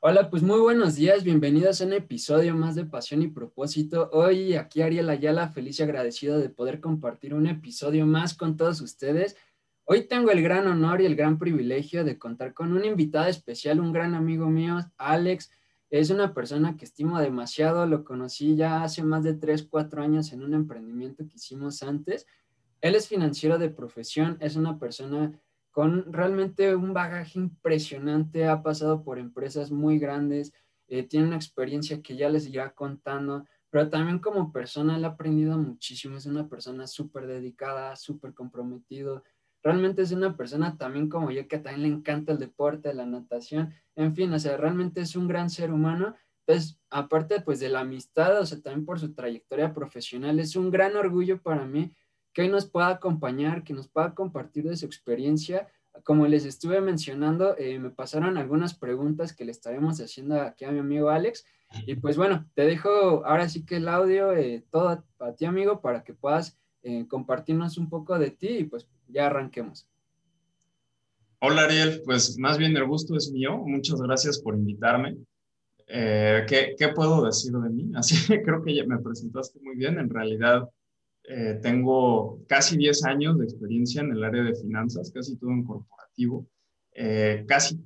Hola, pues muy buenos días, bienvenidos a un episodio más de Pasión y Propósito. Hoy aquí Ariel Ayala, feliz y agradecido de poder compartir un episodio más con todos ustedes. Hoy tengo el gran honor y el gran privilegio de contar con un invitado especial, un gran amigo mío, Alex. Es una persona que estimo demasiado, lo conocí ya hace más de 3, 4 años en un emprendimiento que hicimos antes. Él es financiero de profesión, es una persona con realmente un bagaje impresionante, ha pasado por empresas muy grandes, eh, tiene una experiencia que ya les irá contando, pero también como persona le ha aprendido muchísimo, es una persona súper dedicada, súper comprometido, realmente es una persona también como yo que también le encanta el deporte, la natación, en fin, o sea, realmente es un gran ser humano. Entonces, aparte pues de la amistad, o sea, también por su trayectoria profesional, es un gran orgullo para mí que hoy nos pueda acompañar, que nos pueda compartir de su experiencia. Como les estuve mencionando, eh, me pasaron algunas preguntas que le estaremos haciendo aquí a mi amigo Alex. Y pues bueno, te dejo ahora sí que el audio, eh, todo para ti amigo, para que puedas eh, compartirnos un poco de ti y pues ya arranquemos. Hola Ariel, pues más bien el gusto es mío. Muchas gracias por invitarme. ¿qué, ¿qué, puedo decir de mí? Así que creo que ya me presentaste muy bien. En realidad, eh, tengo casi 10 años de experiencia en el área de finanzas, casi todo en corporativo. Eh, casi,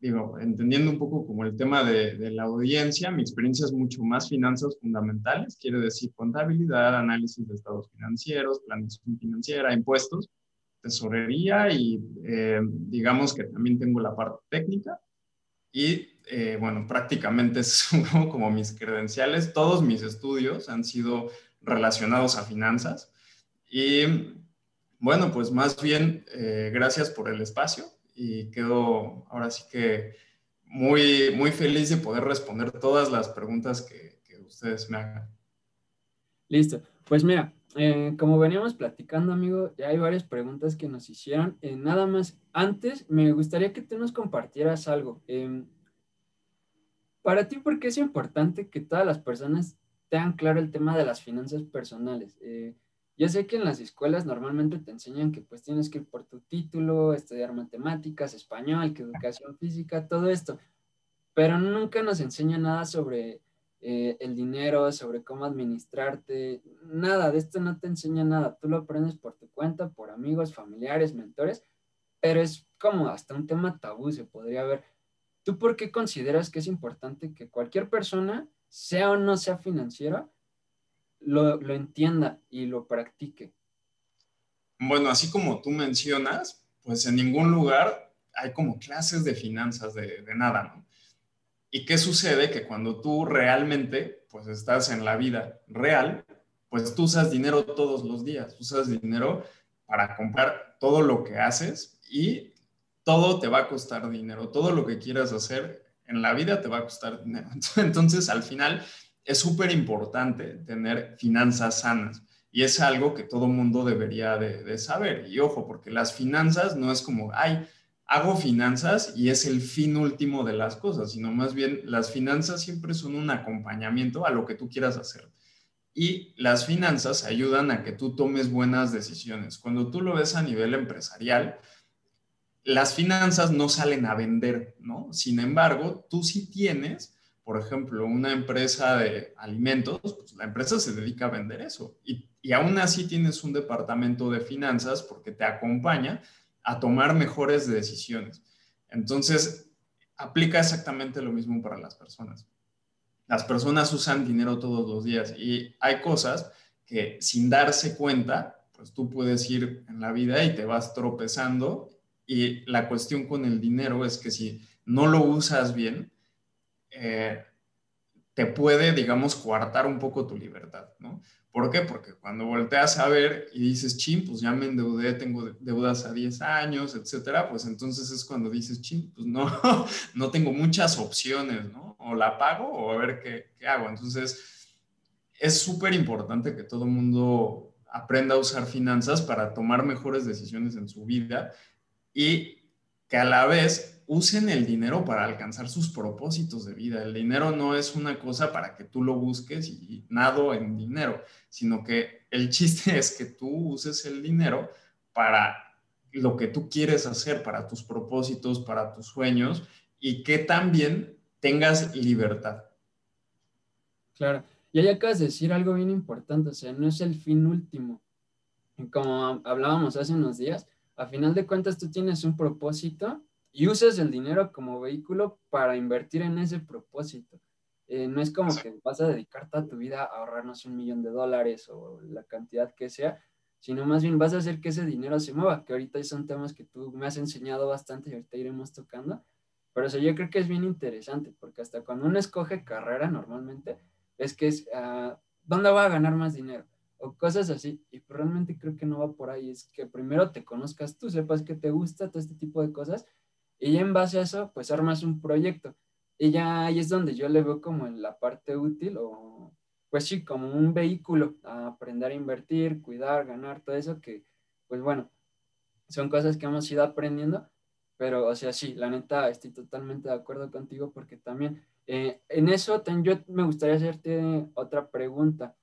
digo, entendiendo un poco como el tema de, de, la audiencia, mi experiencia es mucho más finanzas fundamentales, quiere decir contabilidad, análisis de estados financieros, planificación financiera, impuestos, tesorería y eh, digamos que también tengo la parte técnica. Y bueno, prácticamente son como mis credenciales. Todos mis estudios han sido relacionados a finanzas. Y bueno, pues más bien eh, gracias por el espacio y quedo ahora sí que muy, muy feliz de poder responder todas las preguntas que, ustedes me hagan. Listo. Pues mira, eh, como veníamos platicando, amigo, ya hay varias preguntas que nos hicieron. Eh, nada más, antes me gustaría que tú nos compartieras algo. Em, para ti, ¿por qué es importante que todas las personas tengan claro el tema de las finanzas personales. Eh, yo sé que en las escuelas normalmente te enseñan que pues tienes que ir por tu título, estudiar matemáticas, español, que educación física, todo esto, pero nunca nos enseñan nada sobre eh, el dinero, sobre cómo administrarte, nada, de esto no te enseña nada, tú lo aprendes por tu cuenta, por amigos, familiares, mentores, pero es como hasta un tema tabú, se podría ver. ¿Tú por qué consideras que es importante que cualquier persona sea o no sea financiera, lo, entienda y lo practique. Bueno, así como tú mencionas, pues en ningún lugar hay como clases de finanzas de, de, nada, ¿no? ¿Y qué sucede? Que cuando tú realmente, pues estás en la vida real, pues tú usas dinero todos los días, usas dinero para comprar todo lo que haces y todo te va a costar dinero, todo lo que quieras hacer en la vida te va a costar dinero. Entonces, al final, es súper importante tener finanzas sanas. Y es algo que todo mundo debería de, saber. Y ojo, porque las finanzas no es como, ay, hago finanzas y es el fin último de las cosas, sino más bien las finanzas siempre son un acompañamiento a lo que tú quieras hacer. Y las finanzas ayudan a que tú tomes buenas decisiones. Cuando tú lo ves a nivel empresarial, las finanzas no salen a vender, ¿no? Sin embargo, tú sí tienes, por ejemplo, una empresa de alimentos, pues la empresa se dedica a vender eso. Y, y aún así tienes un departamento de finanzas porque te acompaña a tomar mejores decisiones. Entonces, aplica exactamente lo mismo para las personas. Las personas usan dinero todos los días y hay cosas que sin darse cuenta, pues tú puedes ir en la vida y te vas tropezando y la cuestión con el dinero es que si no lo usas bien, eh, te puede, digamos, coartar un poco tu libertad, ¿no? ¿Por qué? Porque cuando volteas a ver y dices, ching, pues ya me endeudé, tengo deudas a 10 años, etcétera, pues entonces es cuando dices, ching, pues no, no tengo muchas opciones, ¿no? O la pago o a ver qué, qué hago. Entonces, es súper importante que todo mundo aprenda a usar finanzas para tomar mejores decisiones en su vida y que a la vez usen el dinero para alcanzar sus propósitos de vida. El dinero no es una cosa para que tú lo busques y nado en dinero, sino que el chiste es que tú uses el dinero para lo que tú quieres hacer, para tus propósitos, para tus sueños y que también tengas libertad. Claro. Y ahí acabas de decir algo bien importante, o sea, no es el fin último. Como hablábamos hace unos días, a final de cuentas tú tienes un propósito y usas el dinero como vehículo para invertir en ese propósito. Eh, no es como que vas a dedicar toda tu vida a ahorrarnos un millón de dólares o la cantidad que sea, sino más bien vas a hacer que ese dinero se mueva, que ahorita son temas que tú me has enseñado bastante y ahorita iremos tocando. Pero eso yo creo que es bien interesante, porque hasta cuando uno escoge carrera normalmente, es que es, uh, ¿dónde va a ganar más dinero? O cosas así. Y realmente creo que no va por ahí. Es que primero te conozcas tú, sepas que te gusta todo este tipo de cosas. Y ya en base a eso, pues armas un proyecto. Y ya ahí es donde yo le veo como en la parte útil o, pues sí, como un vehículo a aprender a invertir, cuidar, ganar, todo eso que, pues bueno, son cosas que hemos ido aprendiendo. Pero, o sea, sí, la neta, estoy totalmente de acuerdo contigo porque también eh, en eso yo me gustaría hacerte otra pregunta.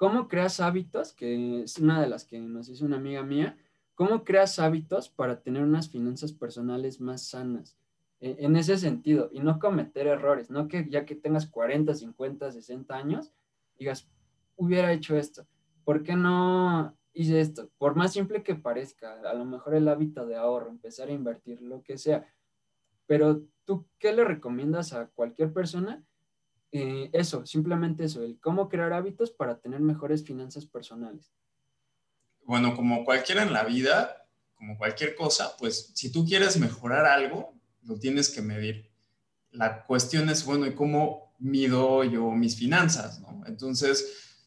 ¿Cómo creas hábitos? Que es una de las que nos hizo una amiga mía. ¿Cómo creas hábitos para tener unas finanzas personales más sanas? E, en ese sentido, y no cometer errores, no que ya que tengas 40, 50, 60 años, digas, hubiera hecho esto. ¿Por qué no hice esto? Por más simple que parezca, a lo mejor el hábito de ahorro, empezar a invertir, lo que sea. Pero ¿tú qué le recomiendas a cualquier persona? Eh, eso, simplemente eso, el cómo crear hábitos para tener mejores finanzas personales. Bueno, como cualquiera en la vida, como cualquier cosa, pues si tú quieres mejorar algo, lo tienes que medir. La cuestión es, bueno, ¿y cómo mido yo mis finanzas? Entonces,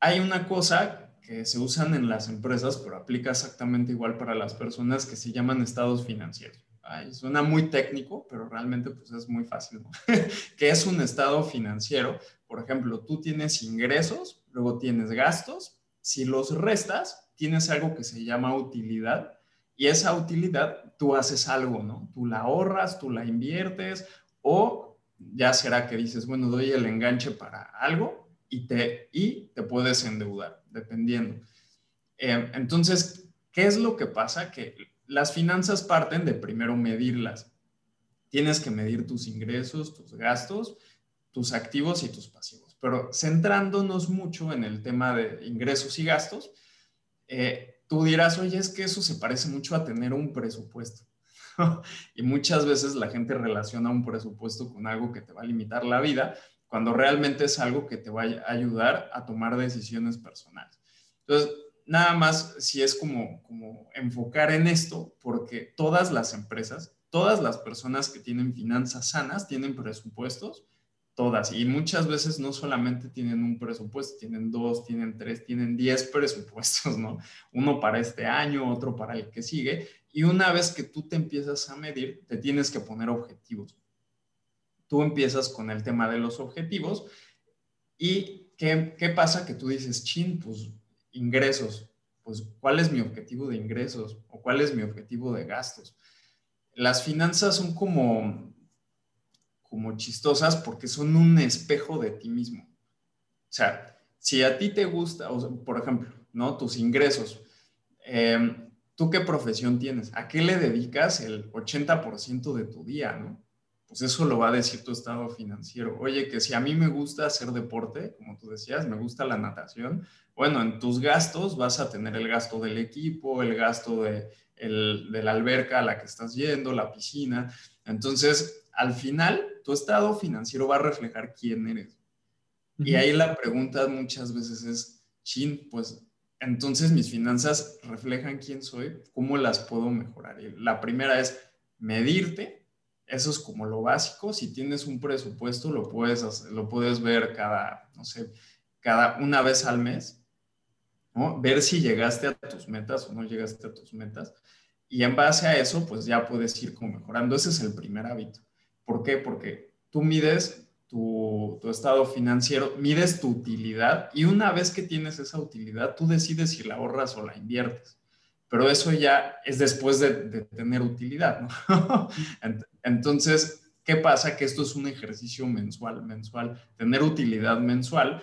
hay una cosa que se usan en las empresas, pero aplica exactamente igual para las personas que se llaman estados financieros suena muy técnico, pero realmente pues es muy fácil, ¿no? que es un estado financiero. Por ejemplo, tú tienes ingresos, luego tienes gastos, si los restas, tienes algo que se llama utilidad y esa utilidad tú haces algo, ¿no? Tú la ahorras, tú la inviertes o ya será que dices, bueno, doy el enganche para algo y te, y te puedes endeudar, dependiendo. Eh, entonces, ¿qué es lo que pasa? Que las finanzas parten de primero medirlas. Tienes que medir tus ingresos, tus gastos, tus activos y tus pasivos. Pero centrándonos mucho en el tema de ingresos y gastos, eh, tú dirás, oye, es que eso se parece mucho a tener un presupuesto. y muchas veces la gente relaciona un presupuesto con algo que te va a limitar la vida, cuando realmente es algo que te va a ayudar a tomar decisiones personales. Entonces, nada más si es como, como enfocar en esto, porque todas las empresas, todas las personas que tienen finanzas sanas tienen presupuestos, todas, y muchas veces no solamente tienen un presupuesto, tienen dos, tienen tres, tienen diez presupuestos, ¿no? Uno para este año, otro para el que sigue, y una vez que tú te empiezas a medir, te tienes que poner objetivos. Tú empiezas con el tema de los objetivos y ¿qué, qué pasa? Que tú dices, chin, pues ingresos, pues cuál es mi objetivo de ingresos o cuál es mi objetivo de gastos. Las finanzas son como, como chistosas porque son un espejo de ti mismo. O sea, si a ti te gusta, por ejemplo, ¿no? Tus ingresos, em, ¿tú qué profesión tienes? ¿A qué le dedicas el 80% de tu día, no? Pues eso lo va a decir tu estado financiero. Oye, que si a mí me gusta hacer deporte, como tú decías, me gusta la natación, bueno, en tus gastos vas a tener el gasto del equipo, el gasto de, la alberca a la que estás yendo, la piscina. Entonces, al final, tu estado financiero va a reflejar quién eres. Y ahí la pregunta muchas veces es, chin, pues entonces mis finanzas reflejan quién soy, ¿cómo las puedo mejorar? Y la primera es medirte, eso es como lo básico, si tienes un presupuesto lo puedes, lo puedes ver cada, no sé, cada una vez al mes Ver si llegaste a tus metas o no llegaste a tus metas. Y en base a eso, pues ya puedes ir como mejorando. Ese es el primer hábito. ¿Por qué? Porque tú mides tu, estado financiero, mides tu utilidad y una vez que tienes esa utilidad, tú decides si la ahorras o la inviertes. Pero eso ya es después de, de tener utilidad, ¿no? Entonces, ¿qué pasa? Que esto es un ejercicio mensual, mensual, tener utilidad mensual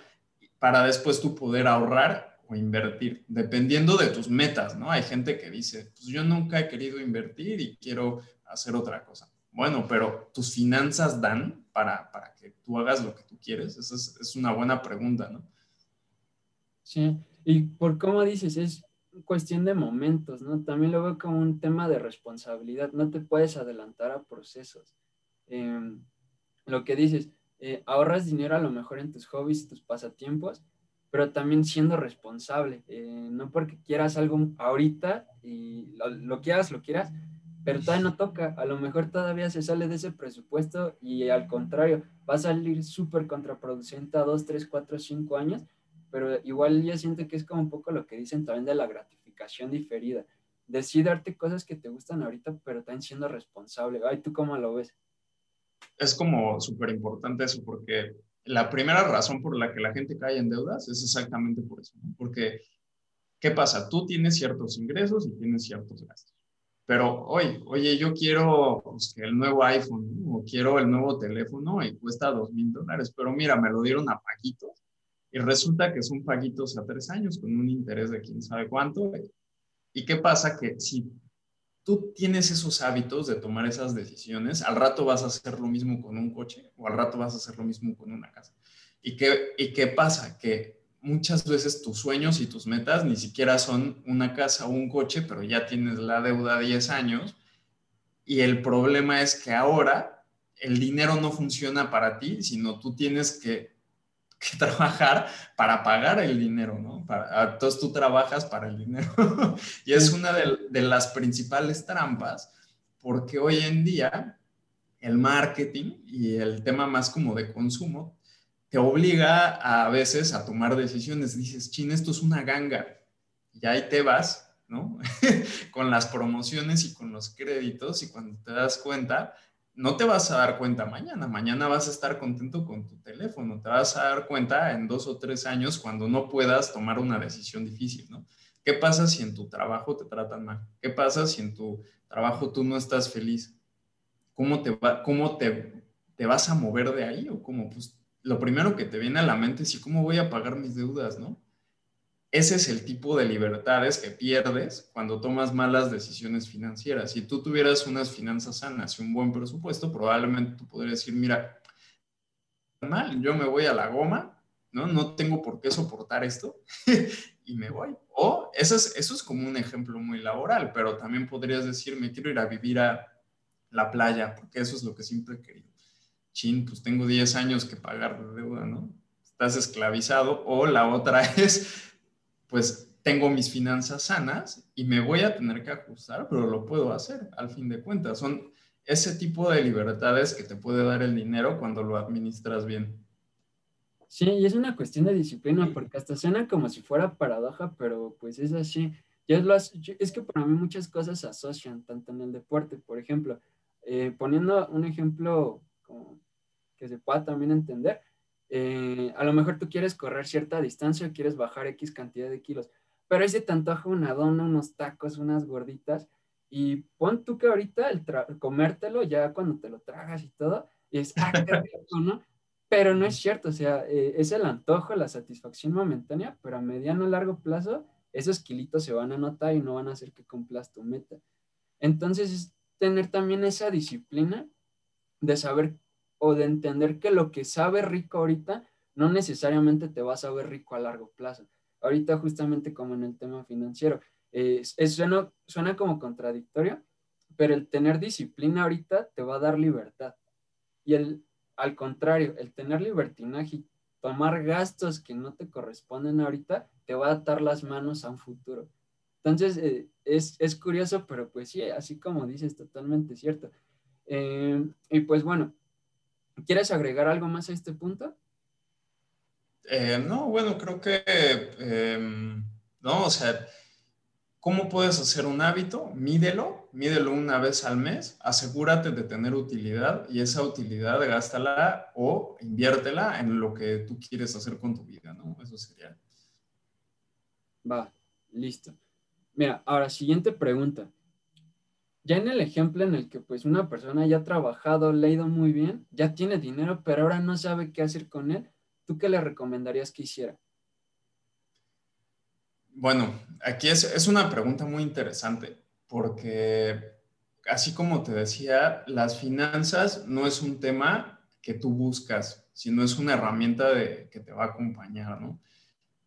para después tú poder ahorrar o invertir, dependiendo de tus metas, ¿no? Hay gente que dice, pues yo nunca he querido invertir y quiero hacer otra cosa. Bueno, pero tus finanzas dan para, para que tú hagas lo que tú quieres. Esa es, es una buena pregunta, ¿no? Sí, y por cómo dices, es cuestión de momentos, ¿no? También lo veo como un tema de responsabilidad. No te puedes adelantar a procesos. Em, lo que dices, eh, ahorras dinero a lo mejor en tus hobbies tus pasatiempos, pero también siendo responsable. Eh, no porque quieras algo ahorita y lo, quieras, lo quieras, pero todavía no toca. A lo mejor todavía se sale de ese presupuesto y al contrario, va a salir súper contraproducente a dos, tres, cuatro, cinco años, pero igual yo siento que es como un poco lo que dicen también de la gratificación diferida. Decir darte cosas que te gustan ahorita, pero también siendo responsable. Ay, ¿tú cómo lo ves? Es como súper importante eso, porque la primera razón por la que la gente cae en deudas es exactamente por eso, porque ¿qué pasa? Tú tienes ciertos ingresos y tienes ciertos gastos. Pero hoy, oye, yo quiero pues, el nuevo iPhone o quiero el nuevo teléfono y cuesta dos mil dólares, pero mira, me lo dieron a paquitos y resulta que son paguitos a tres años con un interés de quién sabe cuánto. ¿Y qué pasa? Que si tú tienes esos hábitos de tomar esas decisiones, al rato vas a hacer lo mismo con un coche o al rato vas a hacer lo mismo con una casa. ¿Y qué, y qué pasa? Que muchas veces tus sueños y tus metas ni siquiera son una casa o un coche, pero ya tienes la deuda de 10 años y el problema es que ahora el dinero no funciona para ti, sino tú tienes que que trabajar para pagar el dinero, ¿no? Para, entonces tú trabajas para el dinero. y es una de, las principales trampas, porque hoy en día el marketing y el tema más como de consumo te obliga a, veces a tomar decisiones. Dices, chin, esto es una ganga. Y ahí te vas, ¿no? con las promociones y con los créditos y cuando te das cuenta, no te vas a dar cuenta mañana. Mañana vas a estar contento con tu teléfono. Te vas a dar cuenta en dos o tres años cuando no puedas tomar una decisión difícil, ¿no? ¿Qué pasa si en tu trabajo te tratan mal? ¿Qué pasa si en tu trabajo tú no estás feliz? ¿Cómo te, va, cómo te, te vas a mover de ahí? O cómo, pues, lo primero que te viene a la mente es, ¿y cómo voy a pagar mis deudas, no? Ese es el tipo de libertades que pierdes cuando tomas malas decisiones financieras. Si tú tuvieras unas finanzas sanas y un buen presupuesto, probablemente tú podrías decir, mira, mal, yo me voy a la goma, ¿no? No tengo por qué soportar esto y me voy. O eso es, eso es como un ejemplo muy laboral, pero también podrías decir, me quiero ir a vivir a la playa, porque eso es lo que siempre he querido. Chin, pues tengo 10 años que pagar de deuda, ¿no? Estás esclavizado. O la otra es, pues tengo mis finanzas sanas y me voy a tener que ajustar, pero lo puedo hacer al fin de cuentas. Son ese tipo de libertades que te puede dar el dinero cuando lo administras bien. Sí, y es una cuestión de disciplina, porque hasta suena como si fuera paradoja, pero pues es así. Yo lo, es que para mí muchas cosas se asocian, tanto en el deporte, por ejemplo, eh, poniendo un ejemplo como que se pueda también entender, eh, a lo mejor tú quieres correr cierta distancia o quieres bajar X cantidad de kilos, pero ahí se te antoja una dona, unos tacos, unas gorditas, y pon tú que ahorita el comértelo ya cuando te lo tragas y todo, es, ah, qué rico, ¿no? Pero no es cierto, o sea, eh, es el antojo, la satisfacción momentánea, pero a mediano o largo plazo, esos kilitos se van a notar y no van a hacer que cumplas tu meta. Entonces, es tener también esa disciplina de saber o de entender que lo que sabe rico ahorita no necesariamente te va a saber rico a largo plazo. Ahorita justamente como en el tema financiero, es, suena, suena como contradictorio, pero el tener disciplina ahorita te va a dar libertad. Y el, al contrario, el tener libertinaje y tomar gastos que no te corresponden ahorita, te va a atar las manos a un futuro. Entonces, eh, es, es, curioso, pero pues sí, así como dices, totalmente cierto. Eh, y pues bueno, ¿Quieres agregar algo más a este punto? Eh, no, bueno, creo que, em, no, o sea, ¿cómo puedes hacer un hábito? Mídelo, mídelo una vez al mes, asegúrate de tener utilidad y esa utilidad gástala o inviértela en lo que tú quieres hacer con tu vida, ¿no? Eso sería. Va, listo. Mira, ahora, siguiente pregunta ya en el ejemplo en el que pues una persona ya ha trabajado, le ha ido muy bien, ya tiene dinero, pero ahora no sabe qué hacer con él, ¿tú qué le recomendarías que hiciera? Bueno, aquí es, es una pregunta muy interesante porque así como te decía, las finanzas no es un tema que tú buscas, sino es una herramienta de, que te va a acompañar, ¿no?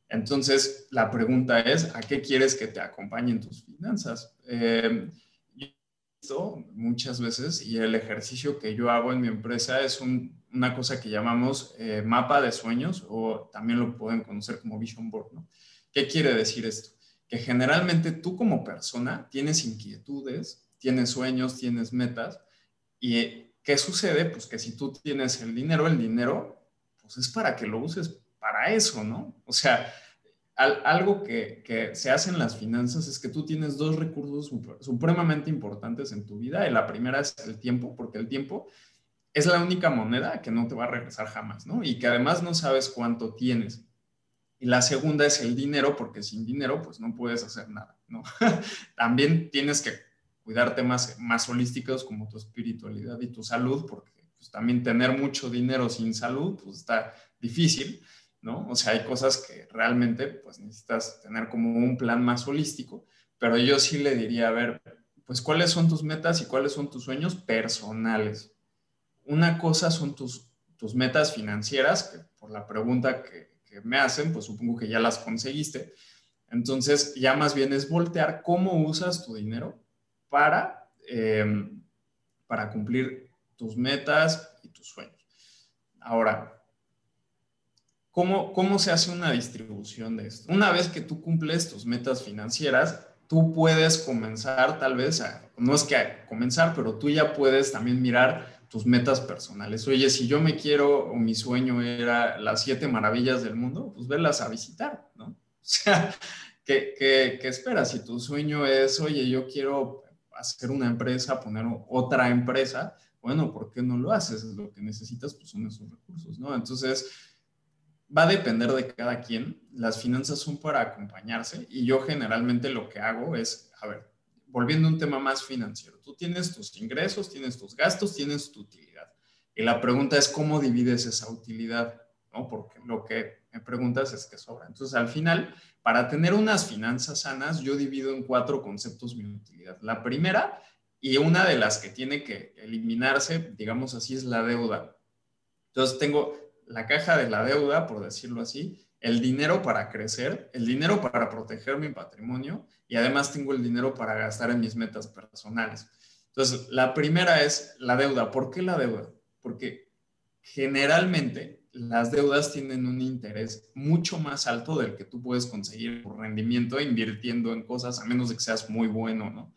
Entonces, la pregunta es, ¿a qué quieres que te acompañen tus finanzas? Eh, yo muchas veces y el ejercicio que yo hago en mi empresa es una cosa que llamamos eh, mapa de sueños o también lo pueden conocer como vision board, ¿no? ¿Qué quiere decir esto? Que generalmente tú como persona tienes inquietudes, tienes sueños, tienes metas y ¿qué sucede? Pues que si tú tienes el dinero, el dinero, pues es para que lo uses para eso, ¿no? O sea, algo que, se hace en las finanzas es que tú tienes dos recursos supremamente importantes en tu vida. Y la primera es el tiempo, porque el tiempo es la única moneda que no te va a regresar jamás, ¿no? Y que además no sabes cuánto tienes. Y la segunda es el dinero, porque sin dinero pues no puedes hacer nada. También tienes que cuidar temas más holísticos como tu espiritualidad y tu salud, porque pues, también tener mucho dinero sin salud pues está difícil. ¿No? O sea, hay cosas que realmente pues necesitas tener como un plan más holístico, pero yo sí le diría, a ver, pues cuáles son tus metas y cuáles son tus sueños personales. Una cosa son tus, tus metas financieras, que por la pregunta que, me hacen, pues supongo que ya las conseguiste. Entonces, ya más bien es voltear cómo usas tu dinero para, em, para cumplir tus metas y tus sueños. Ahora, ¿Cómo, se hace una distribución de esto? Una vez que tú cumples tus metas financieras, tú puedes comenzar tal vez a, no es que a comenzar, pero tú ya puedes también mirar tus metas personales. Oye, si yo me quiero o mi sueño era las siete maravillas del mundo, pues verlas a visitar, ¿no? O sea, ¿qué, qué, qué esperas? Si tu sueño es, oye, yo quiero hacer una empresa, poner otra empresa, bueno, ¿por qué no lo haces? Lo que necesitas pues son esos recursos, ¿no? Entonces, va a depender de cada quien. Las finanzas son para acompañarse y yo generalmente lo que hago es, a ver, volviendo a un tema más financiero, tú tienes tus ingresos, tienes tus gastos, tienes tu utilidad. Y la pregunta es cómo divides esa utilidad, ¿no? Porque lo que me preguntas es qué sobra. Entonces, al final, para tener unas finanzas sanas, yo divido en cuatro conceptos mi utilidad. La primera, y una de las que tiene que eliminarse, digamos así, es la deuda. Entonces, tengo la caja de la deuda, por decirlo así, el dinero para crecer, el dinero para proteger mi patrimonio y además tengo el dinero para gastar en mis metas personales. Entonces, la primera es la deuda. ¿Por qué la deuda? Porque generalmente las deudas tienen un interés mucho más alto del que tú puedes conseguir por rendimiento invirtiendo en cosas, a menos de que seas muy bueno, ¿no?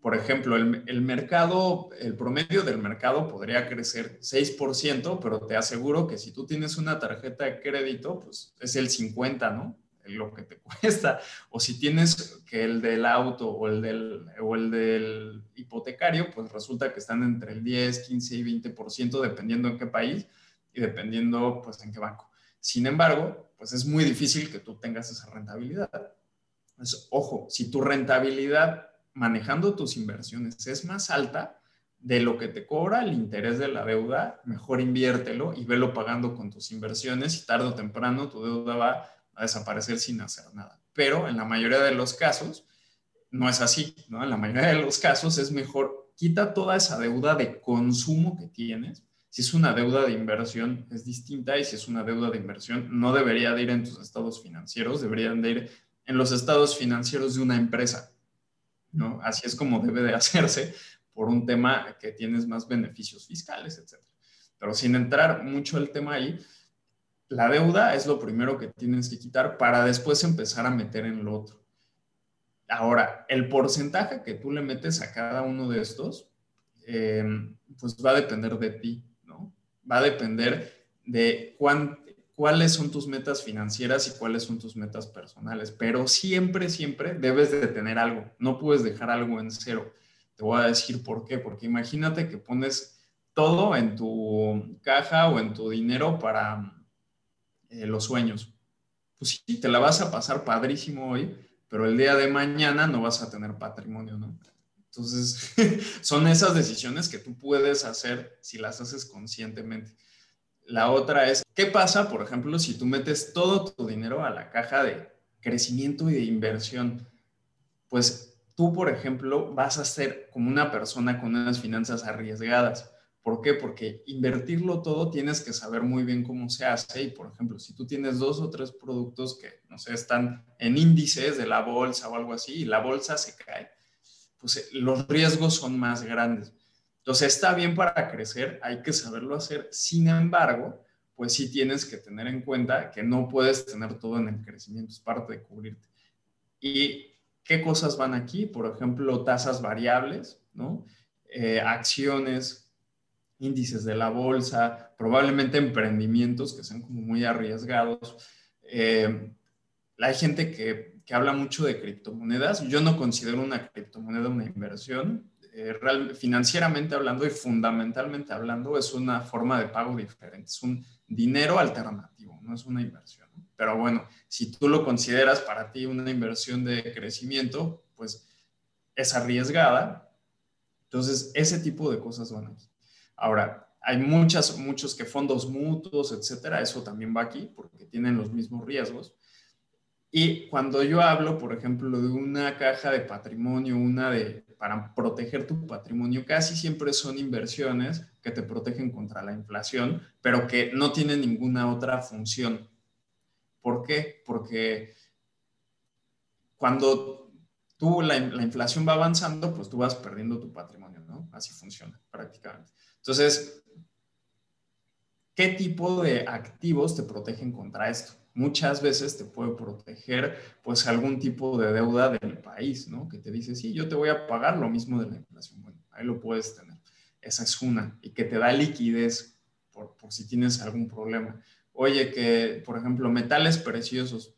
Por ejemplo, el, mercado, el promedio del mercado podría crecer 6%, pero te aseguro que si tú tienes una tarjeta de crédito, pues es el 50, ¿no? Lo que te cuesta. O si tienes que el del auto o el del, o el del hipotecario, pues resulta que están entre el 10, 15 y 20%, dependiendo en qué país y dependiendo, pues, en qué banco. Sin embargo, pues es muy difícil que tú tengas esa rentabilidad. Pues, ojo, si tu rentabilidad manejando tus inversiones es más alta de lo que te cobra el interés de la deuda, mejor inviértelo y velo pagando con tus inversiones y tarde o temprano tu deuda va a desaparecer sin hacer nada. Pero en la mayoría de los casos no es así, ¿no? En la mayoría de los casos es mejor quita toda esa deuda de consumo que tienes. Si es una deuda de inversión es distinta y si es una deuda de inversión no debería de ir en tus estados financieros, deberían de ir en los estados financieros de una empresa ¿no? Así es como debe de hacerse por un tema que tienes más beneficios fiscales, etc. Pero sin entrar mucho el tema ahí, la deuda es lo primero que tienes que quitar para después empezar a meter en lo otro. Ahora, el porcentaje que tú le metes a cada uno de estos, eh, pues va a depender de ti, ¿no? Va a depender de cuán, cuáles son tus metas financieras y cuáles son tus metas personales, pero siempre, siempre debes de tener algo, no puedes dejar algo en cero. Te voy a decir por qué, porque imagínate que pones todo en tu caja o en tu dinero para eh, los sueños. Pues sí, te la vas a pasar padrísimo hoy, pero el día de mañana no vas a tener patrimonio, ¿no? Entonces, son esas decisiones que tú puedes hacer si las haces conscientemente. La otra es, ¿qué pasa, por ejemplo, si tú metes todo tu dinero a la caja de crecimiento y de inversión? Pues tú, por ejemplo, vas a ser como una persona con unas finanzas arriesgadas. ¿Por qué? Porque invertirlo todo tienes que saber muy bien cómo se hace y, por ejemplo, si tú tienes dos o tres productos que, no sé, están en índices de la bolsa o algo así y la bolsa se cae, pues eh, los riesgos son más grandes. Entonces está bien para crecer, hay que saberlo hacer. Sin embargo, pues sí tienes que tener en cuenta que no puedes tener todo en el crecimiento, es parte de cubrirte. Y ¿Qué cosas van aquí? Por ejemplo, tasas variables, ¿no? Eh, acciones, índices de la bolsa, probablemente emprendimientos que sean como muy arriesgados. Eh, hay gente que, que, habla mucho de criptomonedas. Yo no considero una criptomoneda una inversión. Eh, financieramente hablando y fundamentalmente hablando, es una forma de pago diferente. Es un dinero alternativo, no es una inversión. Pero bueno, si tú lo consideras para ti una inversión de crecimiento, pues es arriesgada. Entonces, ese tipo de cosas van aquí. Ahora, hay muchas, muchos que fondos mutuos, etcétera, eso también va aquí porque tienen los mismos riesgos. Y cuando yo hablo, por ejemplo, de una caja de patrimonio, una de para proteger tu patrimonio, casi siempre son inversiones que te protegen contra la inflación, pero que no tienen ninguna otra función. ¿Por qué? Porque cuando tú la, inflación va avanzando, pues tú vas perdiendo tu patrimonio, ¿no? Así funciona prácticamente. Entonces, ¿qué tipo de activos te protegen contra esto? Muchas veces te puede proteger pues algún tipo de deuda del país, ¿no? Que te dice, sí, yo te voy a pagar lo mismo de la inflación. Bueno, ahí lo puedes tener. Esa es una. Y que te da liquidez por, por si tienes algún problema oye, que por ejemplo, metales preciosos,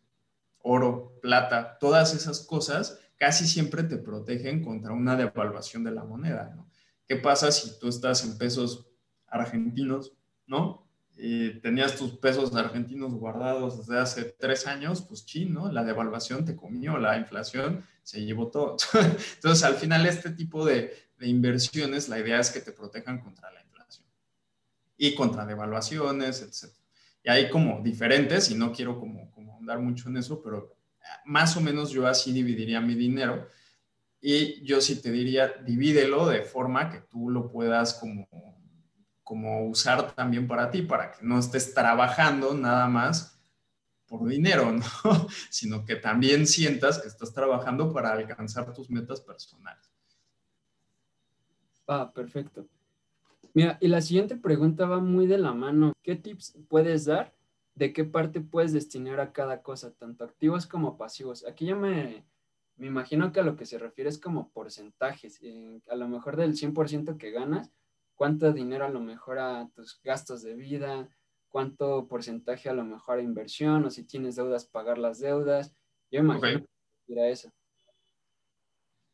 oro, plata, todas esas cosas casi siempre te protegen contra una devaluación de la moneda, ¿no? ¿Qué pasa si tú estás en pesos argentinos, ¿no? Y tenías tus pesos argentinos guardados desde hace tres años, pues sí, ¿no? La devaluación te comió, la inflación se llevó todo. Entonces, al final, este tipo de, de inversiones, la idea es que te protejan contra la inflación y contra devaluaciones, etc. Y hay como diferentes, y no quiero como, como mucho en eso, pero más o menos yo así dividiría mi dinero. Y yo sí te diría, divídelo de forma que tú lo puedas como, como usar también para ti, para que no estés trabajando nada más por dinero, ¿no? sino que también sientas que estás trabajando para alcanzar tus metas personales. Ah, perfecto. Mira, y la siguiente pregunta va muy de la mano. ¿Qué tips puedes dar de qué parte puedes destinar a cada cosa, tanto activos como pasivos? Aquí yo me, me imagino que a lo que se refiere es como porcentajes. Eh, a lo mejor del 100% que ganas, ¿cuánto dinero a lo mejor a tus gastos de vida? ¿Cuánto porcentaje a lo mejor a inversión? O si tienes deudas, pagar las deudas. Yo imagino que eso.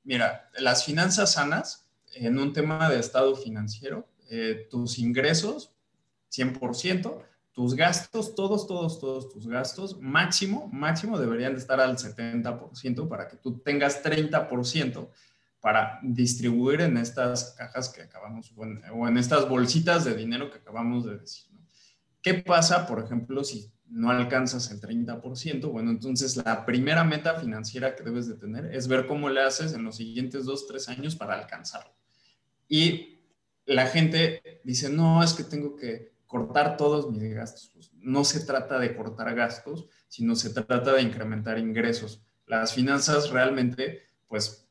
Mira, las finanzas sanas en un tema de estado financiero eh, tus ingresos, 100%, tus gastos, todos, todos, todos tus gastos, máximo, máximo deberían de estar al 70% para que tú tengas 30% para distribuir en estas cajas que acabamos, o en, estas bolsitas de dinero que acabamos de decir. ¿Qué pasa, por ejemplo, si no alcanzas el 30%? Bueno, entonces la primera meta financiera que debes de tener es ver cómo le haces en los siguientes dos, tres años para alcanzarlo. Y la gente dice, no, es que tengo que cortar todos mis gastos. Pues, no se trata de cortar gastos, sino se trata de incrementar ingresos. Las finanzas realmente, pues,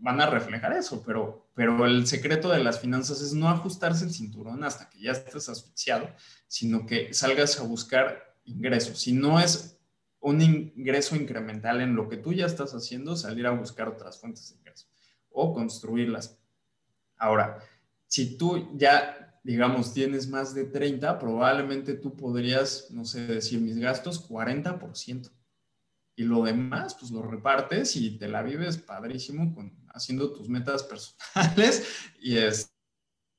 van a reflejar eso, pero, pero el secreto de las finanzas es no ajustarse el cinturón hasta que ya estés asfixiado, sino que salgas a buscar ingresos. Si no es un ingreso incremental en lo que tú ya estás haciendo, salir a buscar otras fuentes de ingreso o construirlas. Ahora, si tú ya, digamos, tienes más de 30, probablemente tú podrías, no sé, decir mis gastos 40%. Y lo demás, pues lo repartes y te la vives padrísimo con, haciendo tus metas personales y es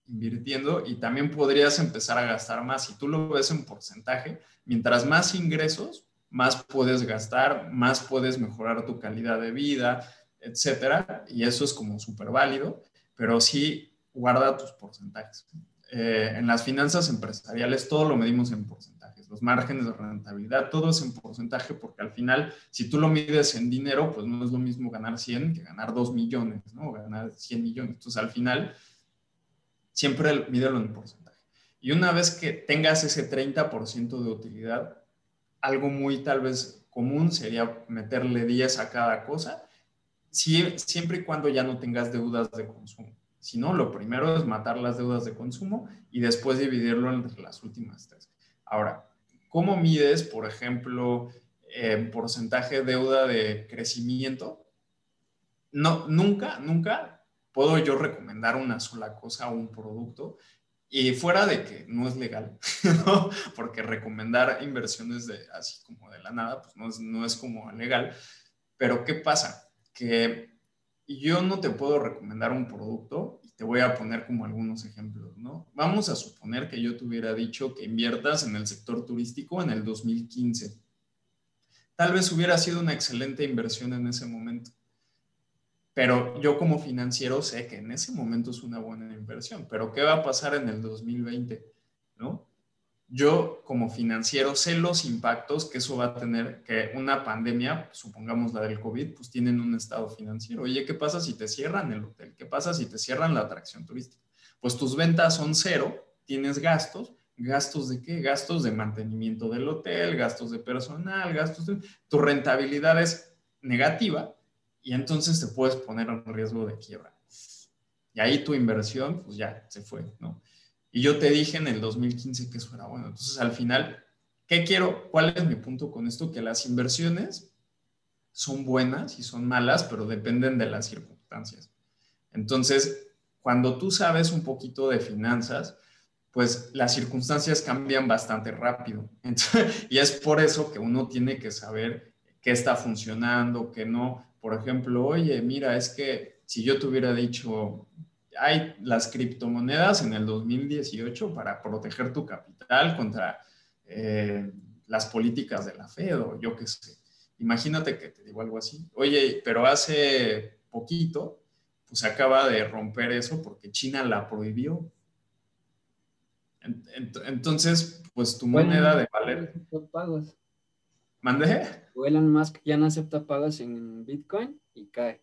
invirtiendo y también podrías empezar a gastar más. Si tú lo ves en porcentaje, mientras más ingresos, más puedes gastar, más puedes mejorar tu calidad de vida, etcétera. Y eso es como súper válido, pero sí guarda tus porcentajes. Eh, en las finanzas empresariales todo lo medimos en porcentajes. Los márgenes de rentabilidad, todo es en porcentaje, porque al final, si tú lo mides en dinero, pues no es lo mismo ganar 100 que ganar 2 millones, ¿no? O ganar 100 millones. Entonces, al final, siempre mídelo en porcentaje. Y una vez que tengas ese 30% de utilidad, algo muy tal vez común sería meterle 10 a cada cosa, siempre y cuando ya no tengas deudas de consumo. Si no, lo primero es matar las deudas de consumo y después dividirlo entre las últimas tres. Ahora, ¿cómo mides, por ejemplo, eh, porcentaje de deuda de crecimiento? No, nunca, nunca puedo yo recomendar una sola cosa o un producto. Y fuera de que no es legal, ¿no? porque recomendar inversiones de, así como de la nada, pues no es, no es como legal. Pero ¿qué pasa? Que yo no te puedo recomendar un producto y te voy a poner como algunos ejemplos, ¿no? Vamos a suponer que yo te hubiera dicho que inviertas en el sector turístico en el 2015. Tal vez hubiera sido una excelente inversión en ese momento. Pero yo como financiero sé que en ese momento es una buena inversión. Pero ¿qué va a pasar en el 2020? ¿No? Yo como financiero sé los impactos que eso va a tener, que una pandemia, supongamos la del COVID, pues tienen un estado financiero. Oye, ¿qué pasa si te cierran el hotel? ¿Qué pasa si te cierran la atracción turística? Pues tus ventas son cero, tienes gastos. ¿Gastos de qué? Gastos de mantenimiento del hotel, gastos de personal, gastos de... Tu rentabilidad es negativa y entonces te puedes poner en riesgo de quiebra. Y ahí tu inversión, pues ya se fue, ¿no? Y yo te dije en el 2015 que eso era bueno. Entonces, al final, ¿qué quiero? ¿Cuál es mi punto con esto? Que las inversiones son buenas y son malas, pero dependen de las circunstancias. Entonces, cuando tú sabes un poquito de finanzas, pues las circunstancias cambian bastante rápido. y es por eso que uno tiene que saber qué está funcionando, qué no. Por ejemplo, oye, mira, es que si yo te hubiera dicho, hay las criptomonedas en el 2018 para proteger tu capital contra eh, las políticas de la Fed o yo qué sé. Imagínate que te digo algo así. Oye, pero hace poquito, pues acaba de romper eso porque China la prohibió. Entonces, pues tu moneda de valer. Pagos. ¿Mande? O Elon Musk ya no acepta pagos en Bitcoin y cae.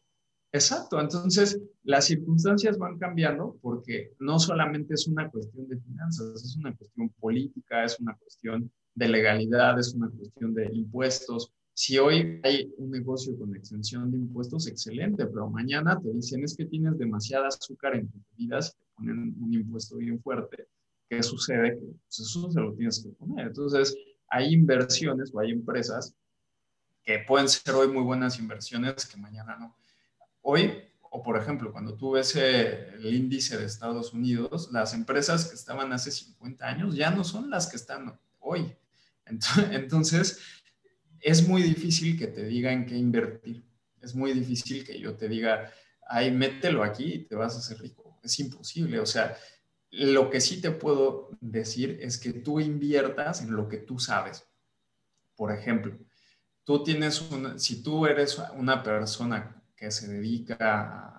Exacto, entonces las circunstancias van cambiando porque no solamente es una cuestión de finanzas, es una cuestión política, es una cuestión de legalidad, es una cuestión de impuestos. Si hoy hay un negocio con exención de impuestos, excelente, pero mañana te dicen es que tienes demasiada azúcar en tus bebidas y te ponen un impuesto bien fuerte. ¿Qué sucede? Que pues, eso se lo tienes que poner. Entonces, hay inversiones o hay empresas que pueden ser hoy muy buenas inversiones que mañana no. Hoy, o por ejemplo, cuando tú ves el índice de Estados Unidos, las empresas que estaban hace 50 años ya no son las que están hoy. Entonces, es muy difícil que te digan qué invertir. Es muy difícil que yo te diga, ay, mételo aquí y te vas a hacer rico. Es imposible. O sea, lo que sí te puedo decir es que tú inviertas en lo que tú sabes. Por ejemplo, tú tienes una, si tú eres una persona que se dedica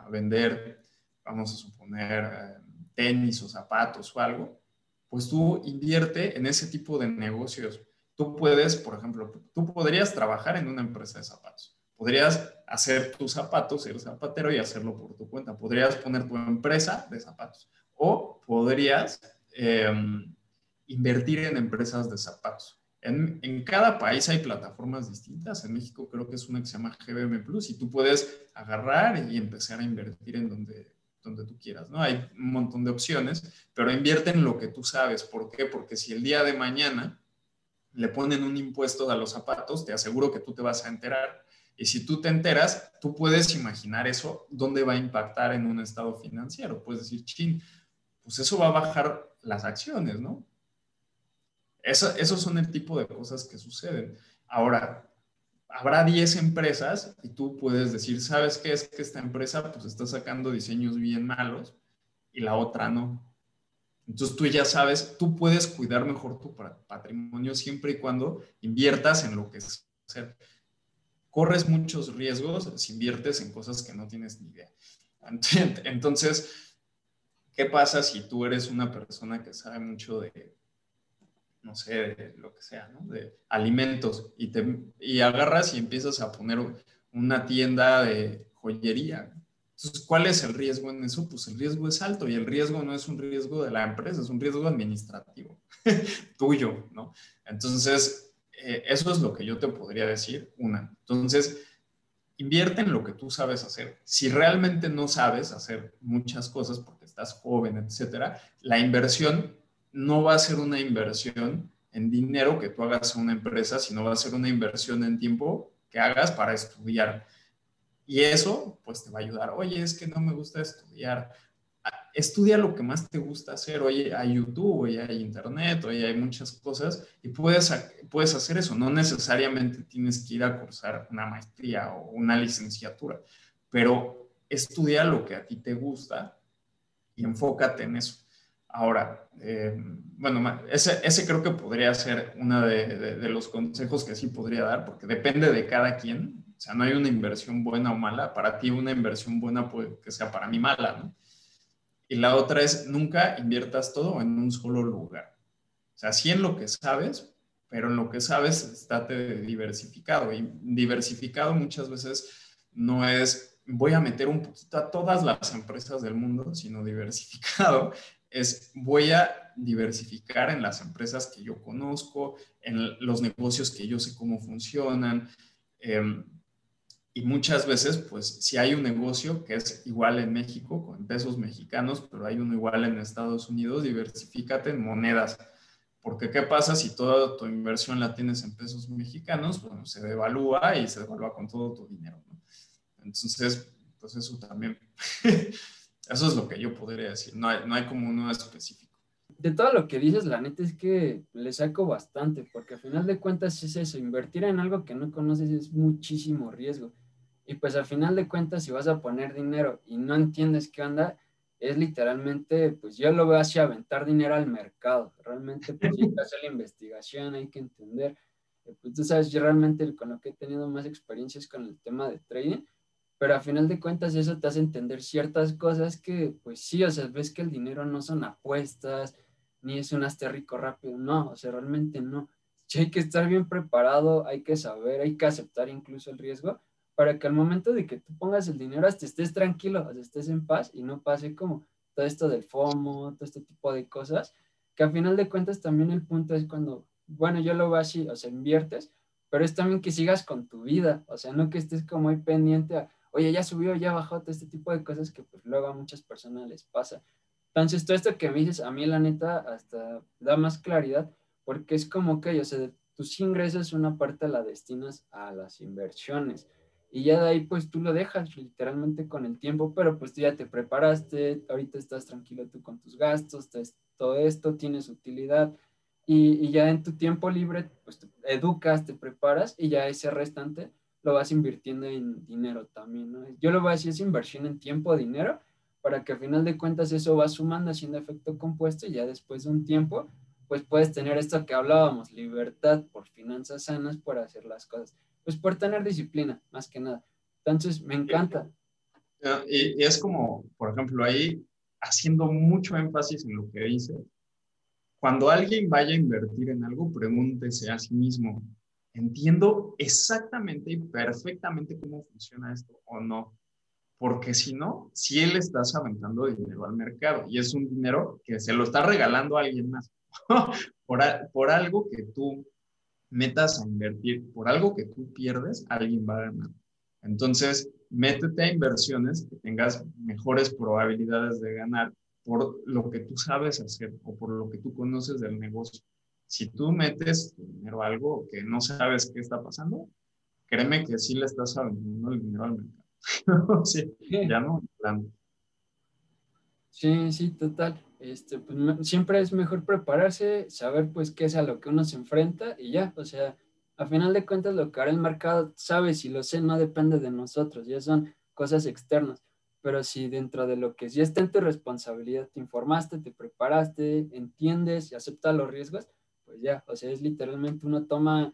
a vender, vamos a suponer, eh, tenis o zapatos o algo, pues tú invierte en ese tipo de negocios. Tú puedes, por ejemplo, tú podrías trabajar en una empresa de zapatos. Podrías hacer tus zapatos, ser zapatero y hacerlo por tu cuenta. Podrías poner tu empresa de zapatos. O podrías em, invertir en empresas de zapatos. En, cada país hay plataformas distintas. En México creo que es una que se llama GBM Plus y tú puedes agarrar y empezar a invertir en donde, donde tú quieras. ¿no? Hay un montón de opciones, pero invierte en lo que tú sabes. ¿Por qué? Porque si el día de mañana le ponen un impuesto a los zapatos, te aseguro que tú te vas a enterar. Y si tú te enteras, tú puedes imaginar eso, dónde va a impactar en un estado financiero. Puedes decir, chin, pues eso va a bajar las acciones, ¿no? Esos son el tipo de cosas que suceden. Ahora, habrá 10 empresas y tú puedes decir, ¿sabes qué? Es que esta empresa pues está sacando diseños bien malos y la otra no. Entonces tú ya sabes, tú puedes cuidar mejor tu patrimonio siempre y cuando inviertas en lo que es hacer. Corres muchos riesgos si inviertes en cosas que no tienes ni idea. Entonces, ¿qué pasa si tú eres una persona que sabe mucho de no sé, lo que sea. De alimentos y, te, y agarras y empiezas a poner una tienda de joyería. Entonces, ¿cuál es el riesgo en eso? Pues el riesgo es alto y el riesgo no es un riesgo de la empresa, es un riesgo administrativo tuyo, ¿no? Entonces, eh, eso es lo que yo te podría decir, una. Entonces, invierte en lo que tú sabes hacer. Si realmente no sabes hacer muchas cosas porque estás joven, etcétera, la inversión no va a ser una inversión en dinero que tú hagas en una empresa, sino va a ser una inversión en tiempo que hagas para estudiar. Y eso, pues te va a ayudar. Oye, es que no me gusta estudiar. Ah, estudia lo que más te gusta hacer. Oye, hay YouTube, oye, hay Internet, oye, hay muchas cosas y puedes, puedes hacer eso. No necesariamente tienes que ir a cursar una maestría o una licenciatura, pero estudia lo que a ti te gusta y enfócate en eso. Ahora, eh, bueno, ese, ese, creo que podría ser uno de, de, los consejos que sí podría dar, porque depende de cada quien. O sea, no hay una inversión buena o mala. Para ti una inversión buena puede que sea para mí mala, ¿no? Y la otra es, nunca inviertas todo en un solo lugar. O sea, sí en lo que sabes, pero en lo que sabes estate diversificado. Y diversificado muchas veces no es voy a meter un poquito a todas las empresas del mundo, sino diversificado es voy a diversificar en las empresas que yo conozco, en los negocios que yo sé cómo funcionan. Em, y muchas veces, pues, si hay un negocio que es igual en México, con pesos mexicanos, pero hay uno igual en Estados Unidos, diversifícate en monedas. Porque, ¿qué pasa si toda tu inversión la tienes en pesos mexicanos? Bueno, se devalúa y se devalúa con todo tu dinero. Entonces, pues eso también Eso es lo que yo podría decir, no hay, no hay como uno específico. De todo lo que dices, la neta es que le saco bastante, porque al final de cuentas es eso, invertir en algo que no conoces es muchísimo riesgo. Y pues al final de cuentas, si vas a poner dinero y no entiendes qué onda, es literalmente, pues yo lo veo así, aventar dinero al mercado. Realmente, pues hay que hacer la investigación, hay que entender. Eh, pues tú sabes, yo realmente con lo que he tenido más experiencias con el tema de trading, pero a final de cuentas eso te hace entender ciertas cosas que, pues sí, o sea, ves que el dinero no son apuestas, ni es un hazte rico rápido, no, o sea, realmente no. Sí hay que estar bien preparado, hay que saber, hay que aceptar incluso el riesgo para que al momento de que tú pongas el dinero hasta estés tranquilo, hasta estés en paz y no pase como todo esto del FOMO, todo este tipo de cosas, que a final de cuentas también el punto es cuando, bueno, yo lo veo así, o sea, inviertes, pero es también que sigas con tu vida, o sea, no que estés como muy pendiente a, oye, ya subió, ya bajó, todo este tipo de cosas que pues luego a muchas personas les pasa. Entonces, todo esto que me dices, a mí la neta hasta da más claridad, porque es como que, o sea, tus ingresos una parte la destinas a las inversiones. Y ya de ahí, pues tú lo dejas literalmente con el tiempo, pero pues tú ya te preparaste, ahorita estás tranquilo tú con tus gastos, todo esto, tienes utilidad. Y, ya en tu tiempo libre, pues te educas, te preparas y ya ese restante lo vas invirtiendo en dinero también. Yo lo voy a decir, es inversión en tiempo, dinero, para que al final de cuentas eso va sumando, haciendo efecto compuesto y ya después de un tiempo, pues puedes tener esto que hablábamos, libertad por finanzas sanas, por hacer las cosas, pues por tener disciplina, más que nada. Entonces, me encanta. Y, es como, por ejemplo, ahí haciendo mucho énfasis en lo que dice, cuando alguien vaya a invertir en algo, pregúntese a sí mismo, entiendo exactamente y perfectamente cómo funciona esto o no. Porque si no, si él estás aventando dinero al mercado y es un dinero que se lo está regalando a alguien más por, por algo que tú metas a invertir, por algo que tú pierdes, alguien va a ganar. Entonces, métete a inversiones que tengas mejores probabilidades de ganar por lo que tú sabes hacer o por lo que tú conoces del negocio si tú metes dinero a algo que no sabes qué está pasando, créeme que sí le estás vendiendo el dinero al mercado. sí, ya no. Sí, sí, total. Este, pues, siempre es mejor prepararse, saber pues qué es a lo que uno se enfrenta y ya, o sea, a final de cuentas lo que hará el mercado, sabes, si lo sé, no depende de nosotros, ya son cosas externas, pero si dentro de lo que sí está en tu responsabilidad, te informaste, te preparaste, entiendes y aceptas los riesgos, pues ya, o sea, es literalmente uno toma,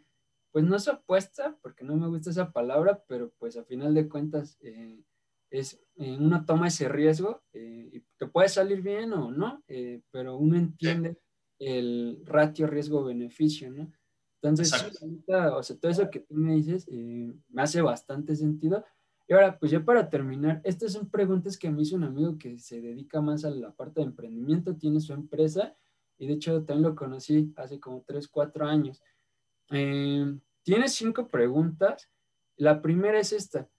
pues no se apuesta, porque no me gusta esa palabra, pero pues a final de cuentas eh, es, eh, uno toma ese riesgo eh, y te puede salir bien o no, pero uno entiende el ratio riesgo-beneficio, ¿no? Entonces, o sea, todo eso que tú me dices eh, me hace bastante sentido. Y ahora, pues ya para terminar, estas son preguntas que me hizo un amigo que se dedica más a la parte de emprendimiento, tiene su empresa y de hecho también lo conocí hace como 3, 4 años. Eh, tiene cinco preguntas. La primera es esta.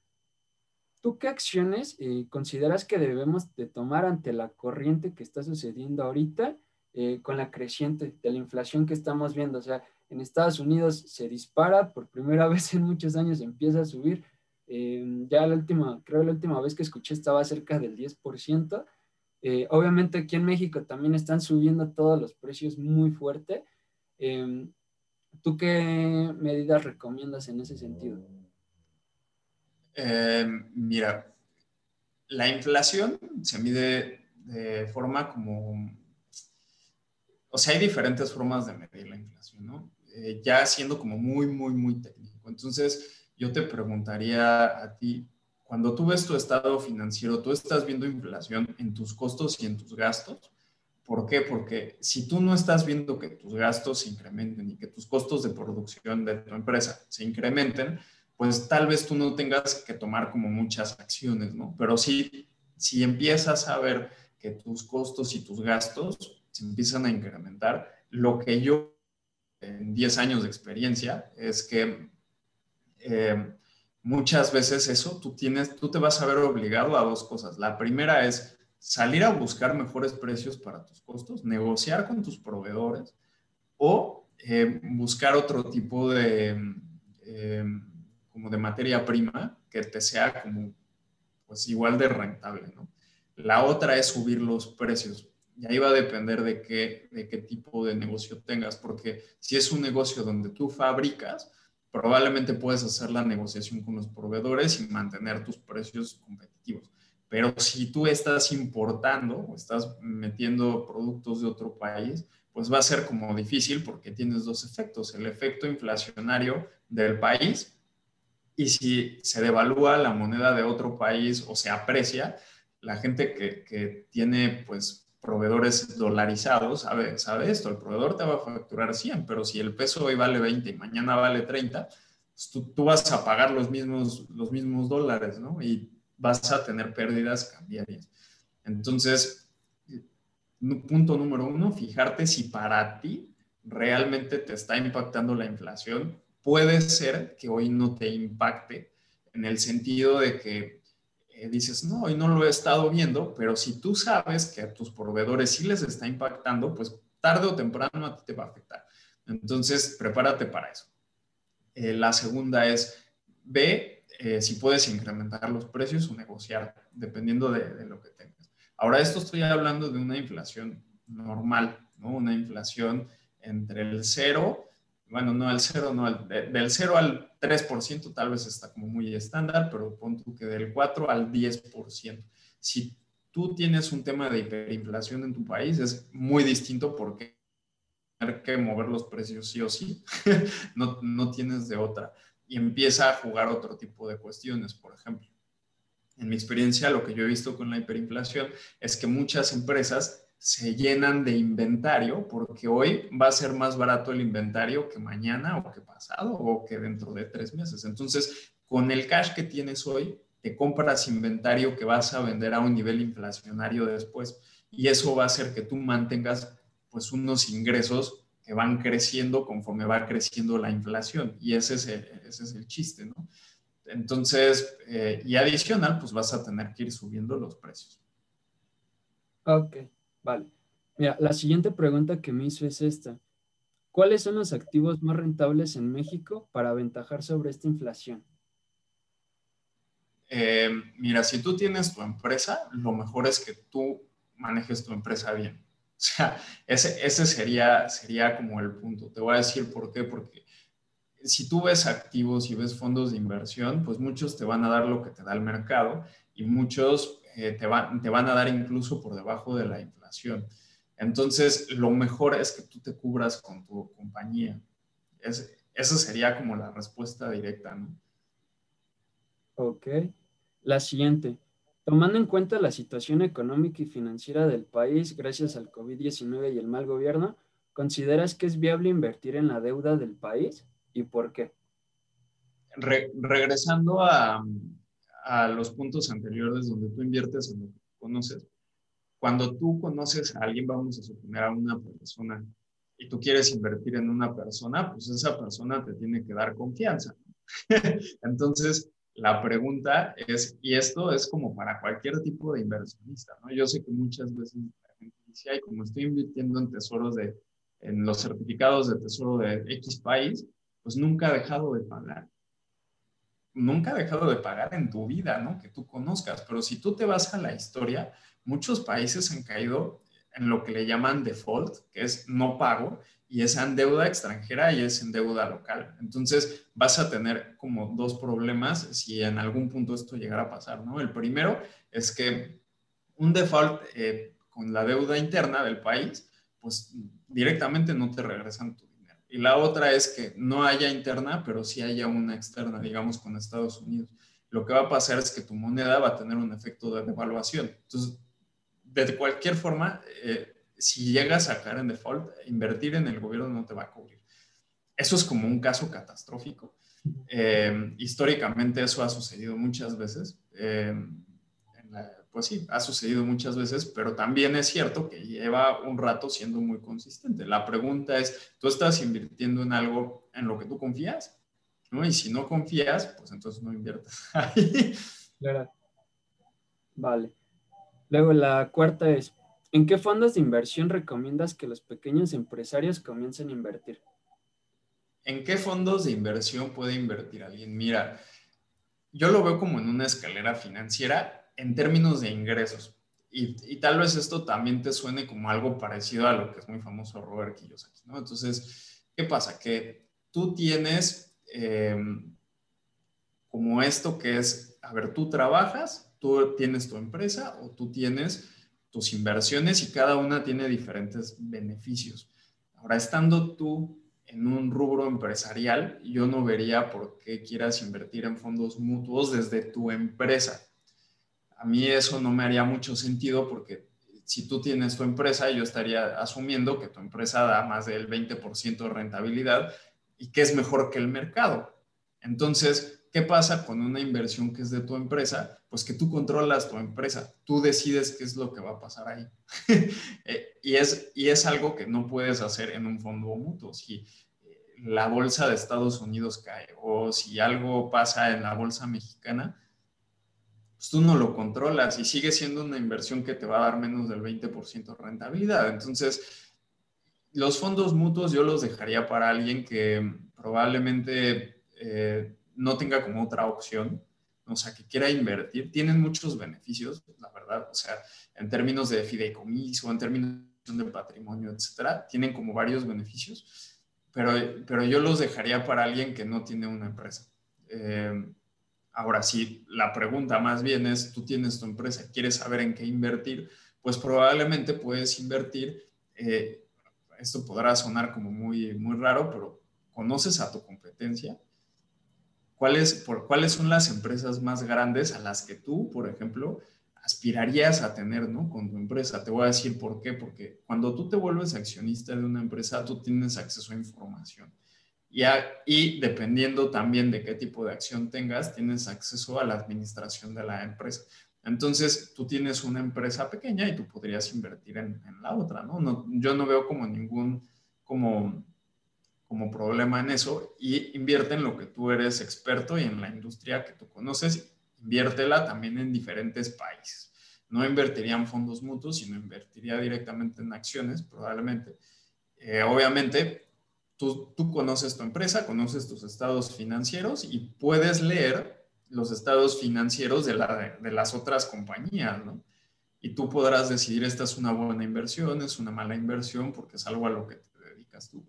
¿Tú qué acciones eh, consideras que debemos de tomar ante la corriente que está sucediendo ahorita eh, con la creciente de la inflación que estamos viendo? O sea, en Estados Unidos se dispara, por primera vez en muchos años empieza a subir Em, ya la última, creo la última vez que escuché estaba cerca del 10%. Eh, obviamente aquí en México también están subiendo todos los precios muy fuerte. Em, ¿Tú qué medidas recomiendas en ese sentido? Em, mira, la inflación se mide de forma como... O sea, hay diferentes formas de medir la inflación, ¿no? Eh, ya siendo como muy, muy, muy técnico. Entonces, yo te preguntaría a ti, cuando tú ves tu estado financiero, tú estás viendo inflación en tus costos y en tus gastos. ¿Por qué? Porque si tú no estás viendo que tus gastos se incrementen y que tus costos de producción de tu empresa se incrementen, pues tal vez tú no tengas que tomar como muchas acciones, ¿no? Pero sí, si empiezas a ver que tus costos y tus gastos se empiezan a incrementar, lo que yo en 10 años de experiencia es que eh, muchas veces eso, tú, tienes, tú te vas a ver obligado a dos cosas. La primera es salir a buscar mejores precios para tus costos, negociar con tus proveedores o eh, buscar otro tipo de, eh, como de materia prima que te sea como pues igual de rentable, ¿no? La otra es subir los precios. Y ahí va a depender de qué, de qué tipo de negocio tengas, porque si es un negocio donde tú fabricas, probablemente puedes hacer la negociación con los proveedores y mantener tus precios competitivos. Pero si tú estás importando o estás metiendo productos de otro país, pues va a ser como difícil porque tienes dos efectos, el efecto inflacionario del país y si se devalúa la moneda de otro país o se aprecia, la gente que, que tiene pues proveedores dolarizados, sabe, sabe esto, el proveedor te va a facturar 100, pero si el peso hoy vale 20 y mañana vale 30, pues tú, vas a pagar los mismos, los mismos dólares, ¿no? Y vas a tener pérdidas cambiarias. Entonces, punto número uno, fijarte si para ti realmente te está impactando la inflación. Puede ser que hoy no te impacte en el sentido de que eh, dices, no, hoy no lo he estado viendo, pero si tú sabes que a tus proveedores sí les está impactando, pues tarde o temprano a ti te va a afectar. Entonces, prepárate para eso. Eh, la segunda es, ve eh, si puedes incrementar los precios o negociar, dependiendo de, de, lo que tengas. Ahora, esto estoy hablando de una inflación normal, ¿no? Una inflación entre el cero bueno, no al cero, no, al, del 0 al 3% tal vez está como muy estándar, pero pon tú que del 4 al 10%. Si tú tienes un tema de hiperinflación en tu país, es muy distinto porque tener que mover los precios sí o sí, no, no tienes de otra. Y empieza a jugar otro tipo de cuestiones, por ejemplo. En mi experiencia, lo que yo he visto con la hiperinflación es que muchas empresas se llenan de inventario porque hoy va a ser más barato el inventario que mañana o que pasado o que dentro de tres meses. Entonces, con el cash que tienes hoy, te compras inventario que vas a vender a un nivel inflacionario después y eso va a hacer que tú mantengas pues unos ingresos que van creciendo conforme va creciendo la inflación y ese es el, ese es el chiste, ¿no? Entonces, eh, y adicional, pues vas a tener que ir subiendo los precios. Ok. Vale. Mira, la siguiente pregunta que me hizo es esta. ¿Cuáles son los activos más rentables en México para aventajar sobre esta inflación? Eh, mira, si tú tienes tu empresa, lo mejor es que tú manejes tu empresa bien. O sea, ese, ese sería, sería como el punto. Te voy a decir por qué. Porque si tú ves activos y ves fondos de inversión, pues muchos te van a dar lo que te da el mercado y muchos eh, te, te van a dar incluso por debajo de la inflación entonces, lo mejor es que tú te cubras con tu compañía. Es, esa sería como la respuesta directa, ¿no? Ok. La siguiente. Tomando en cuenta la situación económica y financiera del país gracias al COVID-19 y el mal gobierno, ¿consideras que es viable invertir en la deuda del país y por qué? regresando a, a, los puntos anteriores donde tú inviertes en lo que conoces, cuando tú conoces a alguien, vamos a suponer a una persona, y tú quieres invertir en una persona, pues esa persona te tiene que dar confianza. Entonces, la pregunta es, y esto es como para cualquier tipo de inversionista, ¿no? Yo sé que muchas veces la gente dice, ay, como estoy invirtiendo en tesoros de, en los certificados de tesoro de X país, pues nunca ha dejado de pagar. Nunca ha dejado de pagar en tu vida, ¿no? Que tú conozcas. Pero si tú te vas a la historia, muchos países han caído en lo que le llaman default, que es no pago, y es en deuda extranjera y es en deuda local. Entonces vas a tener como dos problemas si en algún punto esto llegara a pasar, ¿no? El primero es que un default eh, con la deuda interna del país, pues directamente no te regresan tu. Y la otra es que no haya interna, pero sí haya una externa, digamos, con Estados Unidos. Lo que va a pasar es que tu moneda va a tener un efecto de devaluación. Entonces, de cualquier forma, eh, si llegas a caer en default, invertir en el gobierno no te va a cubrir. Eso es como un caso catastrófico. Eh, históricamente eso ha sucedido muchas veces. Eh, pues sí, ha sucedido muchas veces, pero también es cierto que lleva un rato siendo muy consistente. La pregunta es, ¿tú estás invirtiendo en algo en lo que tú confías? ¿No? Y si no confías, pues entonces no inviertas ahí. Claro. Vale. Luego la cuarta es, ¿En qué fondos de inversión recomiendas que los pequeños empresarios comiencen a invertir? ¿En qué fondos de inversión puede invertir alguien? Mira, yo lo veo como en una escalera financiera en términos de ingresos. Y, tal vez esto también te suene como algo parecido a lo que es muy famoso Robert Kiyosaki, ¿no? Entonces, ¿qué pasa? Que tú tienes em, como esto que es, a ver, tú trabajas, tú tienes tu empresa o tú tienes tus inversiones y cada una tiene diferentes beneficios. Ahora, estando tú en un rubro empresarial, yo no vería por qué quieras invertir en fondos mutuos desde tu empresa. A mí eso no me haría mucho sentido porque si tú tienes tu empresa, yo estaría asumiendo que tu empresa da más del 20% de rentabilidad y que es mejor que el mercado. Entonces, ¿Qué pasa con una inversión que es de tu empresa? Pues que tú controlas tu empresa, tú decides qué es lo que va a pasar ahí. Eh, y, es, y es algo que no puedes hacer en un fondo mutuo. Si eh, la bolsa de Estados Unidos cae o si algo pasa en la bolsa mexicana, pues tú no lo controlas y sigue siendo una inversión que te va a dar menos del 20% de rentabilidad. Entonces, los fondos mutuos yo los dejaría para alguien que probablemente... Eh, no tenga como otra opción, o sea, que quiera invertir, tienen muchos beneficios, la verdad, o sea, en términos de fideicomiso, en términos de patrimonio, etcétera, tienen como varios beneficios, pero, pero yo los dejaría para alguien que no tiene una empresa. Eh, ahora sí, la pregunta más bien es, tú tienes tu empresa, quieres saber en qué invertir, pues probablemente puedes invertir, eh, esto podrá sonar como muy, muy raro, pero conoces a tu competencia, ¿Cuáles, por, ¿Cuáles son las empresas más grandes a las que tú, por ejemplo, aspirarías a tener ¿no? con tu empresa? Te voy a decir por qué. Porque cuando tú te vuelves accionista de una empresa, tú tienes acceso a información. Y, y dependiendo también de qué tipo de acción tengas, tienes acceso a la administración de la empresa. Entonces, tú tienes una empresa pequeña y tú podrías invertir en, en la otra, ¿no? ¿no? Yo no veo como ningún, como como problema en eso y invierte en lo que tú eres experto y en la industria que tú conoces, inviértela también en diferentes países. No invertiría en fondos mutuos, sino invertiría directamente en acciones, probablemente. Eh, obviamente, tú, conoces tu empresa, conoces tus estados financieros y puedes leer los estados financieros de, la, de las otras compañías, ¿no? Y tú podrás decidir, esta es una buena inversión, es una mala inversión, porque es algo a lo que te dedicas tú.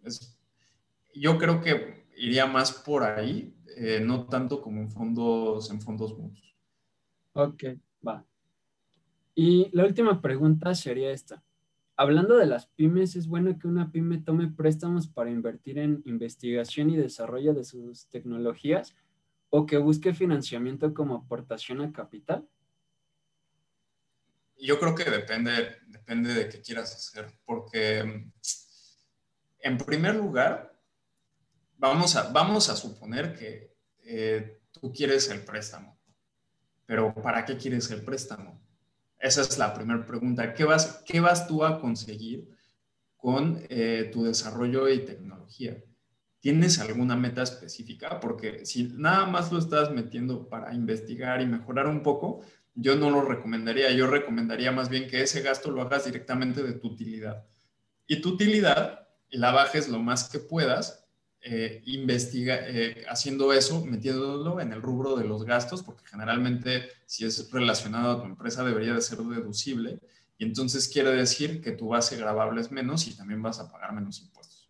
Yo creo que iría más por ahí, eh, no tanto como en fondos, en fondos. Ok, va. Y la última pregunta sería esta. Hablando de las pymes, ¿es bueno que una pyme tome préstamos para invertir en investigación y desarrollo de sus tecnologías o que busque financiamiento como aportación a capital? Yo creo que depende, depende de qué quieras hacer, porque en primer lugar, vamos a, vamos a suponer que eh, tú quieres el préstamo, pero ¿para qué quieres el préstamo? Esa es la primera pregunta. ¿Qué vas, qué vas tú a conseguir con eh, tu desarrollo y tecnología? ¿Tienes alguna meta específica? Porque si nada más lo estás metiendo para investigar y mejorar un poco, yo no lo recomendaría. Yo recomendaría más bien que ese gasto lo hagas directamente de tu utilidad. Y tu utilidad la bajes lo más que puedas, eh, investiga, eh, haciendo eso, metiéndolo en el rubro de los gastos, porque generalmente si es relacionado a tu empresa debería de ser deducible. Y entonces quiere decir que tu base grabable es menos y también vas a pagar menos impuestos.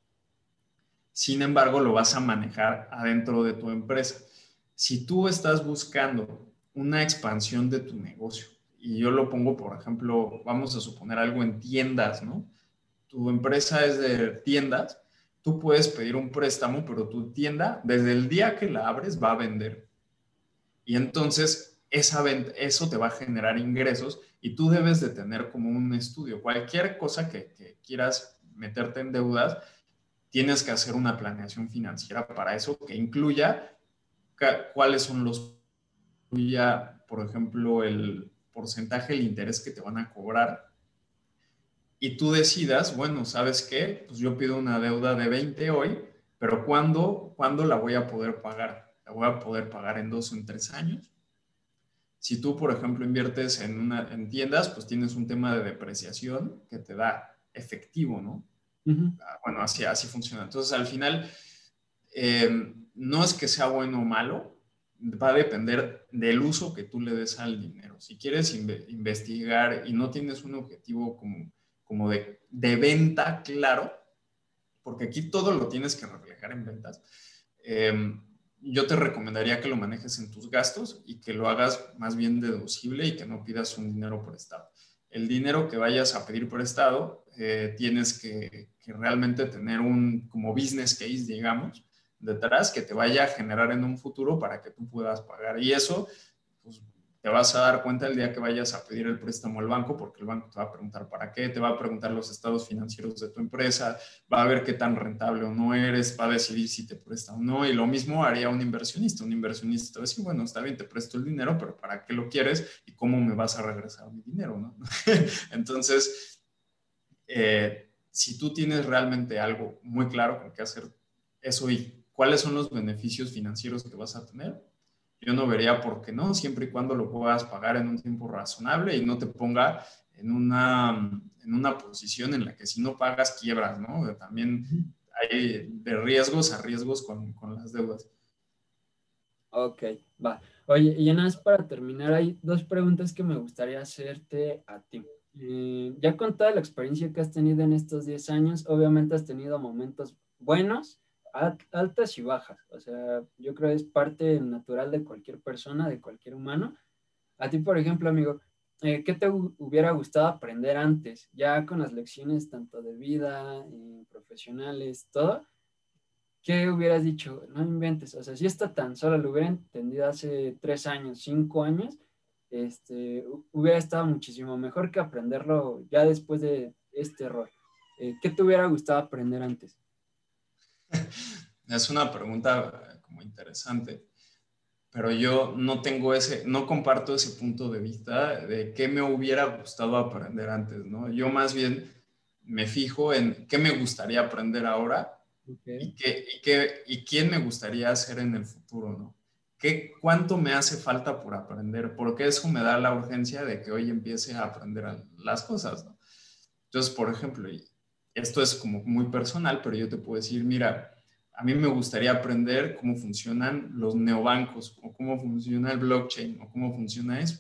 Sin embargo, lo vas a manejar adentro de tu empresa. Si tú estás buscando una expansión de tu negocio. Y yo lo pongo, por ejemplo, vamos a suponer algo en tiendas, ¿no? Tu empresa es de tiendas, tú puedes pedir un préstamo, pero tu tienda, desde el día que la abres, va a vender. Y entonces, esa eso te va a generar ingresos y tú debes de tener como un estudio. Cualquier cosa que, que quieras meterte en deudas, tienes que hacer una planeación financiera para eso que incluya cuáles son los por ejemplo, el porcentaje del interés que te van a cobrar y tú decidas, bueno, ¿sabes qué? Pues yo pido una deuda de 20 hoy, pero ¿cuándo, ¿cuándo la voy a poder pagar? ¿La voy a poder pagar en dos o en tres años? Si tú, por ejemplo, inviertes en, una, en tiendas, pues tienes un tema de depreciación que te da efectivo, ¿no? Ah, bueno, así, así funciona. Entonces, al final, eh, no es que sea bueno o malo, va a depender del uso que tú le des al dinero. Si quieres investigar y no tienes un objetivo como, como de, venta claro, porque aquí todo lo tienes que reflejar en ventas, em, yo te recomendaría que lo manejes en tus gastos y que lo hagas más bien deducible y que no pidas un dinero prestado. El dinero que vayas a pedir prestado, eh, tienes que, que realmente tener un como business case, digamos, detrás que te vaya a generar en un futuro para que tú puedas pagar. Y eso, pues te vas a dar cuenta el día que vayas a pedir el préstamo al banco, porque el banco te va a preguntar para qué, te va a preguntar los estados financieros de tu empresa, va a ver qué tan rentable o no eres, va a decidir si te presta o no. Y lo mismo haría un inversionista. Un inversionista te va a decir, bueno, está bien, te presto el dinero, pero ¿para qué lo quieres y cómo me vas a regresar mi dinero? ¿no? Entonces, eh, si tú tienes realmente algo muy claro con qué hacer eso y cuáles son los beneficios financieros que vas a tener. Yo no vería por qué no, siempre y cuando lo puedas pagar en un tiempo razonable y no te ponga en una, en una posición en la que si no pagas quiebras, ¿no? También hay de riesgos a riesgos con, con las deudas. Ok, va. Oye, y nada más para terminar, hay dos preguntas que me gustaría hacerte a ti. Eh, ya con toda la experiencia que has tenido en estos 10 años, obviamente has tenido momentos buenos altas y bajas. O sea, yo creo que es parte natural de cualquier persona, de cualquier humano. A ti, por ejemplo, amigo, eh, ¿qué te hubiera gustado aprender antes? Ya con las lecciones tanto de vida, y profesionales, todo. ¿Qué hubieras dicho? No inventes. O sea, si esto tan solo lo hubiera entendido hace tres años, cinco años, este, hubiera estado muchísimo mejor que aprenderlo ya después de este error. Eh, ¿Qué te hubiera gustado aprender antes? Es una pregunta como interesante, pero yo no tengo ese, no comparto ese punto de vista de qué me hubiera gustado aprender antes, ¿no? Yo más bien me fijo en qué me gustaría aprender ahora y, qué, y, qué, y quién me gustaría ser en el futuro, ¿no? ¿Qué, ¿Cuánto me hace falta por aprender? Porque eso me da la urgencia de que hoy empiece a aprender las cosas, ¿no? Entonces, por ejemplo, esto es como muy personal, pero yo te puedo decir, mira, a mí me gustaría aprender cómo funcionan los neobancos o cómo funciona el blockchain o cómo funciona eso.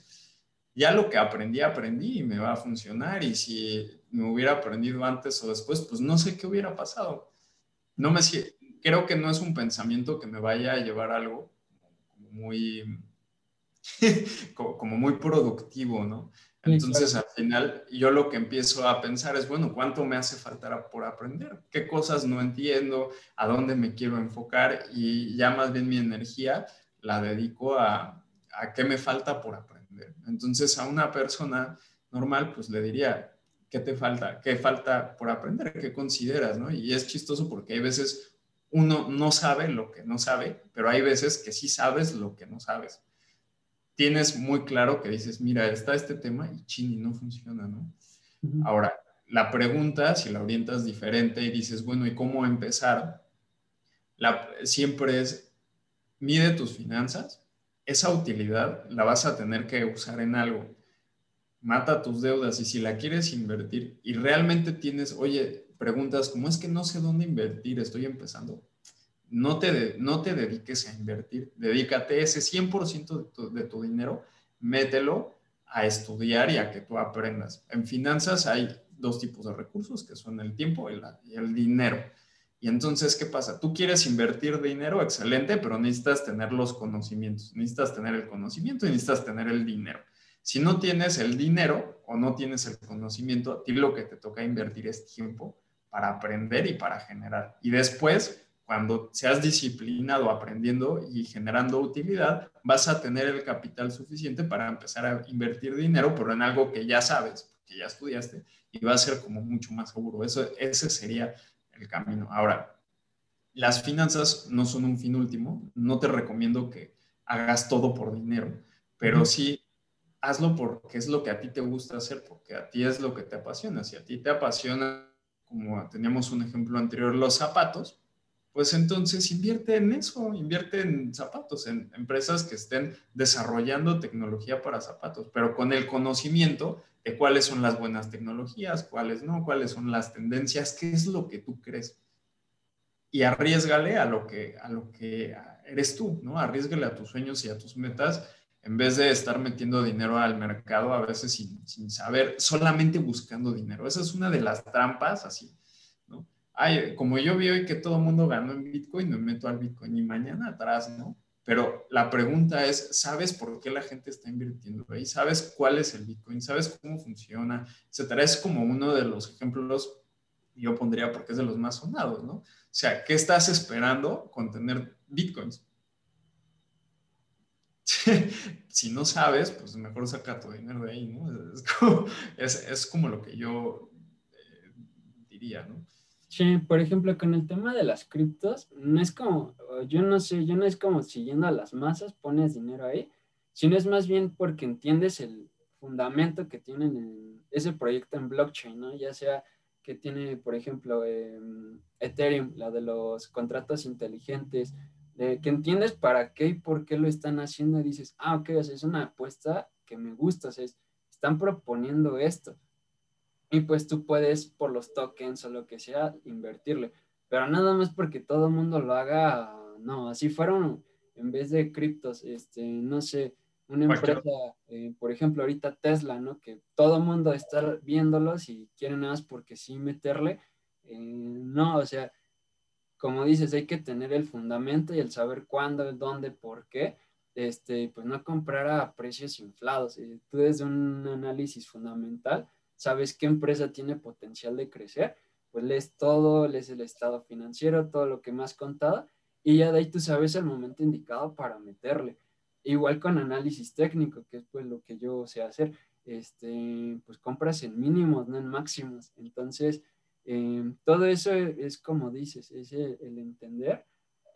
Ya lo que aprendí, aprendí y me va a funcionar y si me hubiera aprendido antes o después, pues no sé qué hubiera pasado. No me creo que no es un pensamiento que me vaya a llevar algo muy como muy productivo, ¿no? Entonces, al final, yo lo que empiezo a pensar es, bueno, ¿cuánto me hace falta por aprender? ¿Qué cosas no entiendo? ¿A dónde me quiero enfocar? Y ya más bien mi energía la dedico a, a qué me falta por aprender. Entonces, a una persona normal, pues le diría, ¿qué te falta? ¿Qué falta por aprender? ¿Qué consideras? ¿no? Y es chistoso porque hay veces uno no sabe lo que no sabe, pero hay veces que sí sabes lo que no sabes. Tienes muy claro que dices, mira, está este tema y chini, no funciona, ¿no? Ahora, la pregunta, si la orientas diferente y dices, bueno, ¿y cómo empezar? La, siempre es, mide tus finanzas, esa utilidad la vas a tener que usar en algo. Mata tus deudas y si la quieres invertir y realmente tienes, oye, preguntas como es que no sé dónde invertir, estoy empezando. No te, no te dediques a invertir, dedícate ese 100% de tu, de tu dinero, mételo a estudiar y a que tú aprendas. En finanzas hay dos tipos de recursos, que son el tiempo y, y el dinero. Y entonces, ¿qué pasa? Tú quieres invertir dinero, excelente, pero necesitas tener los conocimientos, necesitas tener el conocimiento y necesitas tener el dinero. Si no tienes el dinero o no tienes el conocimiento, a ti lo que te toca invertir es tiempo para aprender y para generar. Y después, cuando seas disciplinado aprendiendo y generando utilidad, vas a tener el capital suficiente para empezar a invertir dinero, pero en algo que ya sabes, que ya estudiaste, y va a ser como mucho más seguro. Eso, ese sería el camino. Ahora, las finanzas no son un fin último. No te recomiendo que hagas todo por dinero, pero sí hazlo porque es lo que a ti te gusta hacer, porque a ti es lo que te apasiona. Si a ti te apasiona, como teníamos un ejemplo anterior, los zapatos, pues entonces invierte en eso, invierte en zapatos, en empresas que estén desarrollando tecnología para zapatos, pero con el conocimiento de cuáles son las buenas tecnologías, cuáles no, cuáles son las tendencias, qué es lo que tú crees. Y arriesgale a lo que, a lo que eres tú, ¿no? Arriesgale a tus sueños y a tus metas en vez de estar metiendo dinero al mercado a veces sin, sin saber, solamente buscando dinero. Esa es una de las trampas, así. Ay, como yo vi hoy que todo el mundo ganó en Bitcoin, me meto al Bitcoin y mañana atrás, ¿no? Pero la pregunta es, ¿sabes por qué la gente está invirtiendo ahí? ¿Sabes cuál es el Bitcoin? ¿Sabes cómo funciona? Etcétera. Es como uno de los ejemplos, yo pondría porque es de los más sonados, ¿no? O sea, ¿qué estás esperando con tener Bitcoins? si no sabes, pues mejor saca tu dinero de ahí, ¿no? Es como, lo que yo eh, diría, ¿no? Sí, por ejemplo, con el tema de las criptos, no es como, yo no sé, yo no es como siguiendo a las masas, pones dinero ahí, sino es más bien porque entiendes el fundamento que tienen ese proyecto en blockchain, ¿no? Ya sea que tiene, por ejemplo, em, Ethereum, la de los contratos inteligentes, de que entiendes para qué y por qué lo están haciendo y dices, ah, ok, es una apuesta que me gusta, o sea, están proponiendo esto y pues tú puedes por los tokens o lo que sea invertirle. Pero nada más porque todo el mundo lo haga, no, así fueron en vez de criptos, este, no sé, una empresa, eh, por ejemplo, ahorita Tesla, ¿no? Que todo el mundo está viéndolos y quieren nada más porque sí meterle. Eh, no, o sea, como dices, hay que tener el fundamento y el saber cuándo, dónde, por qué. Este, pues no comprar a precios inflados. Eh, tú desde un análisis fundamental sabes qué empresa tiene potencial de crecer, pues lees todo, lees el estado financiero, todo lo que me has contado, y ya de ahí tú sabes el momento indicado para meterle. Igual con análisis técnico, que es pues lo que yo sé hacer, este, pues compras en mínimos, no en máximos. Entonces, eh, todo eso es, como dices, es el, entender.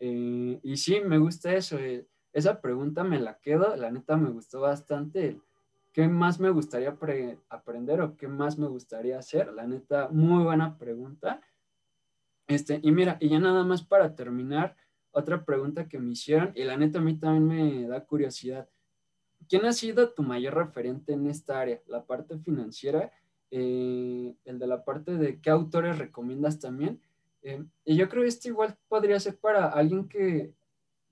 Eh, y sí, me gusta eso. Eh, esa pregunta me la quedo, la neta me gustó bastante ¿Qué más me gustaría aprender o qué más me gustaría hacer? La neta, muy buena pregunta. Este, y mira, y ya nada más para terminar, otra pregunta que me hicieron, y la neta a mí también me da curiosidad. ¿Quién ha sido tu mayor referente en esta área? La parte financiera, eh, el de la parte de qué autores recomiendas también. Eh, y yo creo que esto igual podría ser para alguien que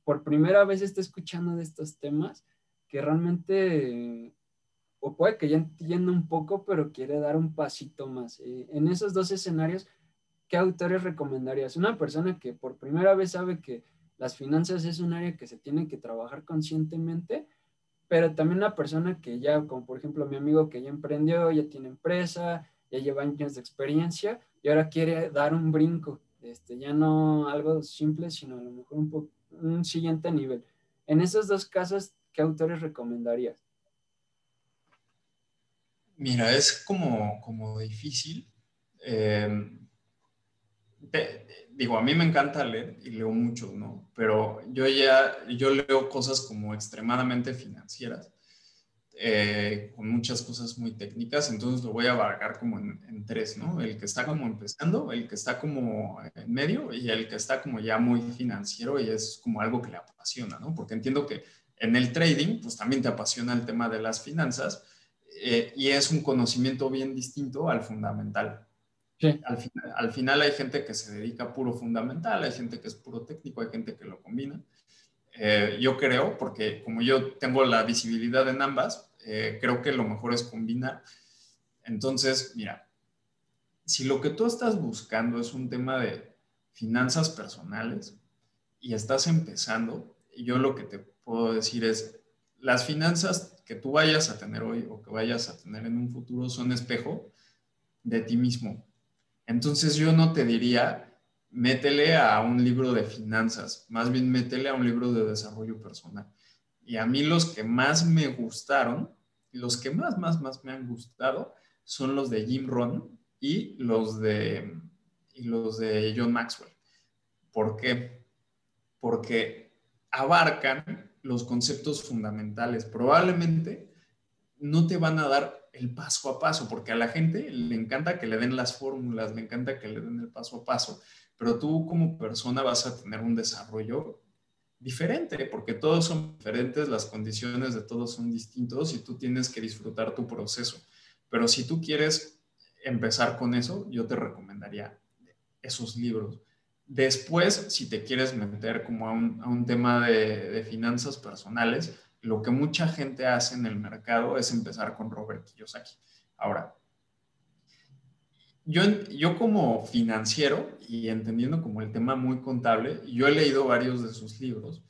por primera vez está escuchando de estos temas, que realmente o puede que ya entienda un poco, pero quiere dar un pasito más. Eh, en esos dos escenarios, ¿qué autores recomendarías? Una persona que por primera vez sabe que las finanzas es un área que se tiene que trabajar conscientemente, pero también una persona que ya, como por ejemplo mi amigo que ya emprendió, ya tiene empresa, ya lleva años de experiencia y ahora quiere dar un brinco, este, ya no algo simple, sino a lo mejor un, un siguiente nivel. En esos dos casos, ¿qué autores recomendarías? Mira, es como, como difícil. Eh, digo, a mí me encanta leer y leo mucho, ¿no? Pero yo ya, yo leo cosas como extremadamente financieras, eh, con muchas cosas muy técnicas, entonces lo voy a abarcar como en, en, tres, ¿no? El que está como empezando, el que está como en medio y el que está como ya muy financiero y es como algo que le apasiona, ¿no? Porque entiendo que en el trading, pues también te apasiona el tema de las finanzas eh, y es un conocimiento bien distinto al fundamental. Al, final, al, final, hay gente que se dedica a puro fundamental, hay gente que es puro técnico, hay gente que lo combina. Eh, yo creo, porque como yo tengo la visibilidad en ambas, eh, creo que lo mejor es combinar. Entonces, mira, si lo que tú estás buscando es un tema de finanzas personales y estás empezando, yo lo que te puedo decir es, las finanzas que tú vayas a tener hoy o que vayas a tener en un futuro son espejo de ti mismo. Entonces yo no te diría, métele a un libro de finanzas, más bien métele a un libro de desarrollo personal. Y a mí los que más me gustaron, los que más, más, más me han gustado, son los de Jim Rohn y los de, y los de John Maxwell. ¿Por qué? Porque abarcan los conceptos fundamentales. Probablemente no te van a dar el paso a paso, porque a la gente le encanta que le den las fórmulas, le encanta que le den el paso a paso, pero tú como persona vas a tener un desarrollo diferente, porque todos son diferentes, las condiciones de todos son distintos y tú tienes que disfrutar tu proceso. Pero si tú quieres empezar con eso, yo te recomendaría esos libros. Después, si te quieres meter como a un, tema de, finanzas personales, lo que mucha gente hace en el mercado es empezar con Robert Kiyosaki. Ahora, yo, yo como financiero y entendiendo como el tema muy contable, yo he leído varios de sus libros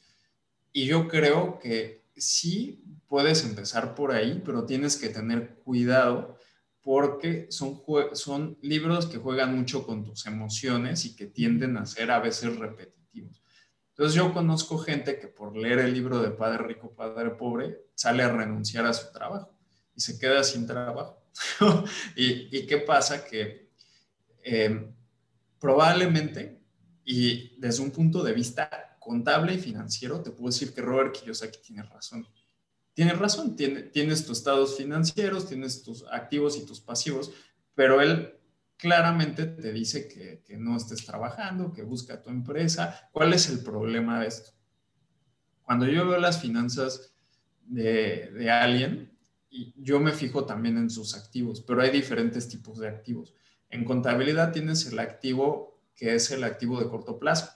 y yo creo que sí puedes empezar por ahí, pero tienes que tener cuidado porque son, son libros que juegan mucho con tus emociones y que tienden a ser a veces repetitivos. Entonces yo conozco gente que por leer el libro de Padre Rico, Padre Pobre, sale a renunciar a su trabajo y se queda sin trabajo. ¿Y, qué pasa? Que em, probablemente, y desde un punto de vista contable y financiero, te puedo decir que Robert Kiyosaki tiene razón tienes razón, tienes tus estados financieros, tienes tus activos y tus pasivos, pero él claramente te dice que, no estés trabajando, que busca tu empresa. ¿Cuál es el problema de esto? Cuando yo veo las finanzas de, de alguien, yo me fijo también en sus activos, pero hay diferentes tipos de activos. En contabilidad tienes el activo que es el activo de corto plazo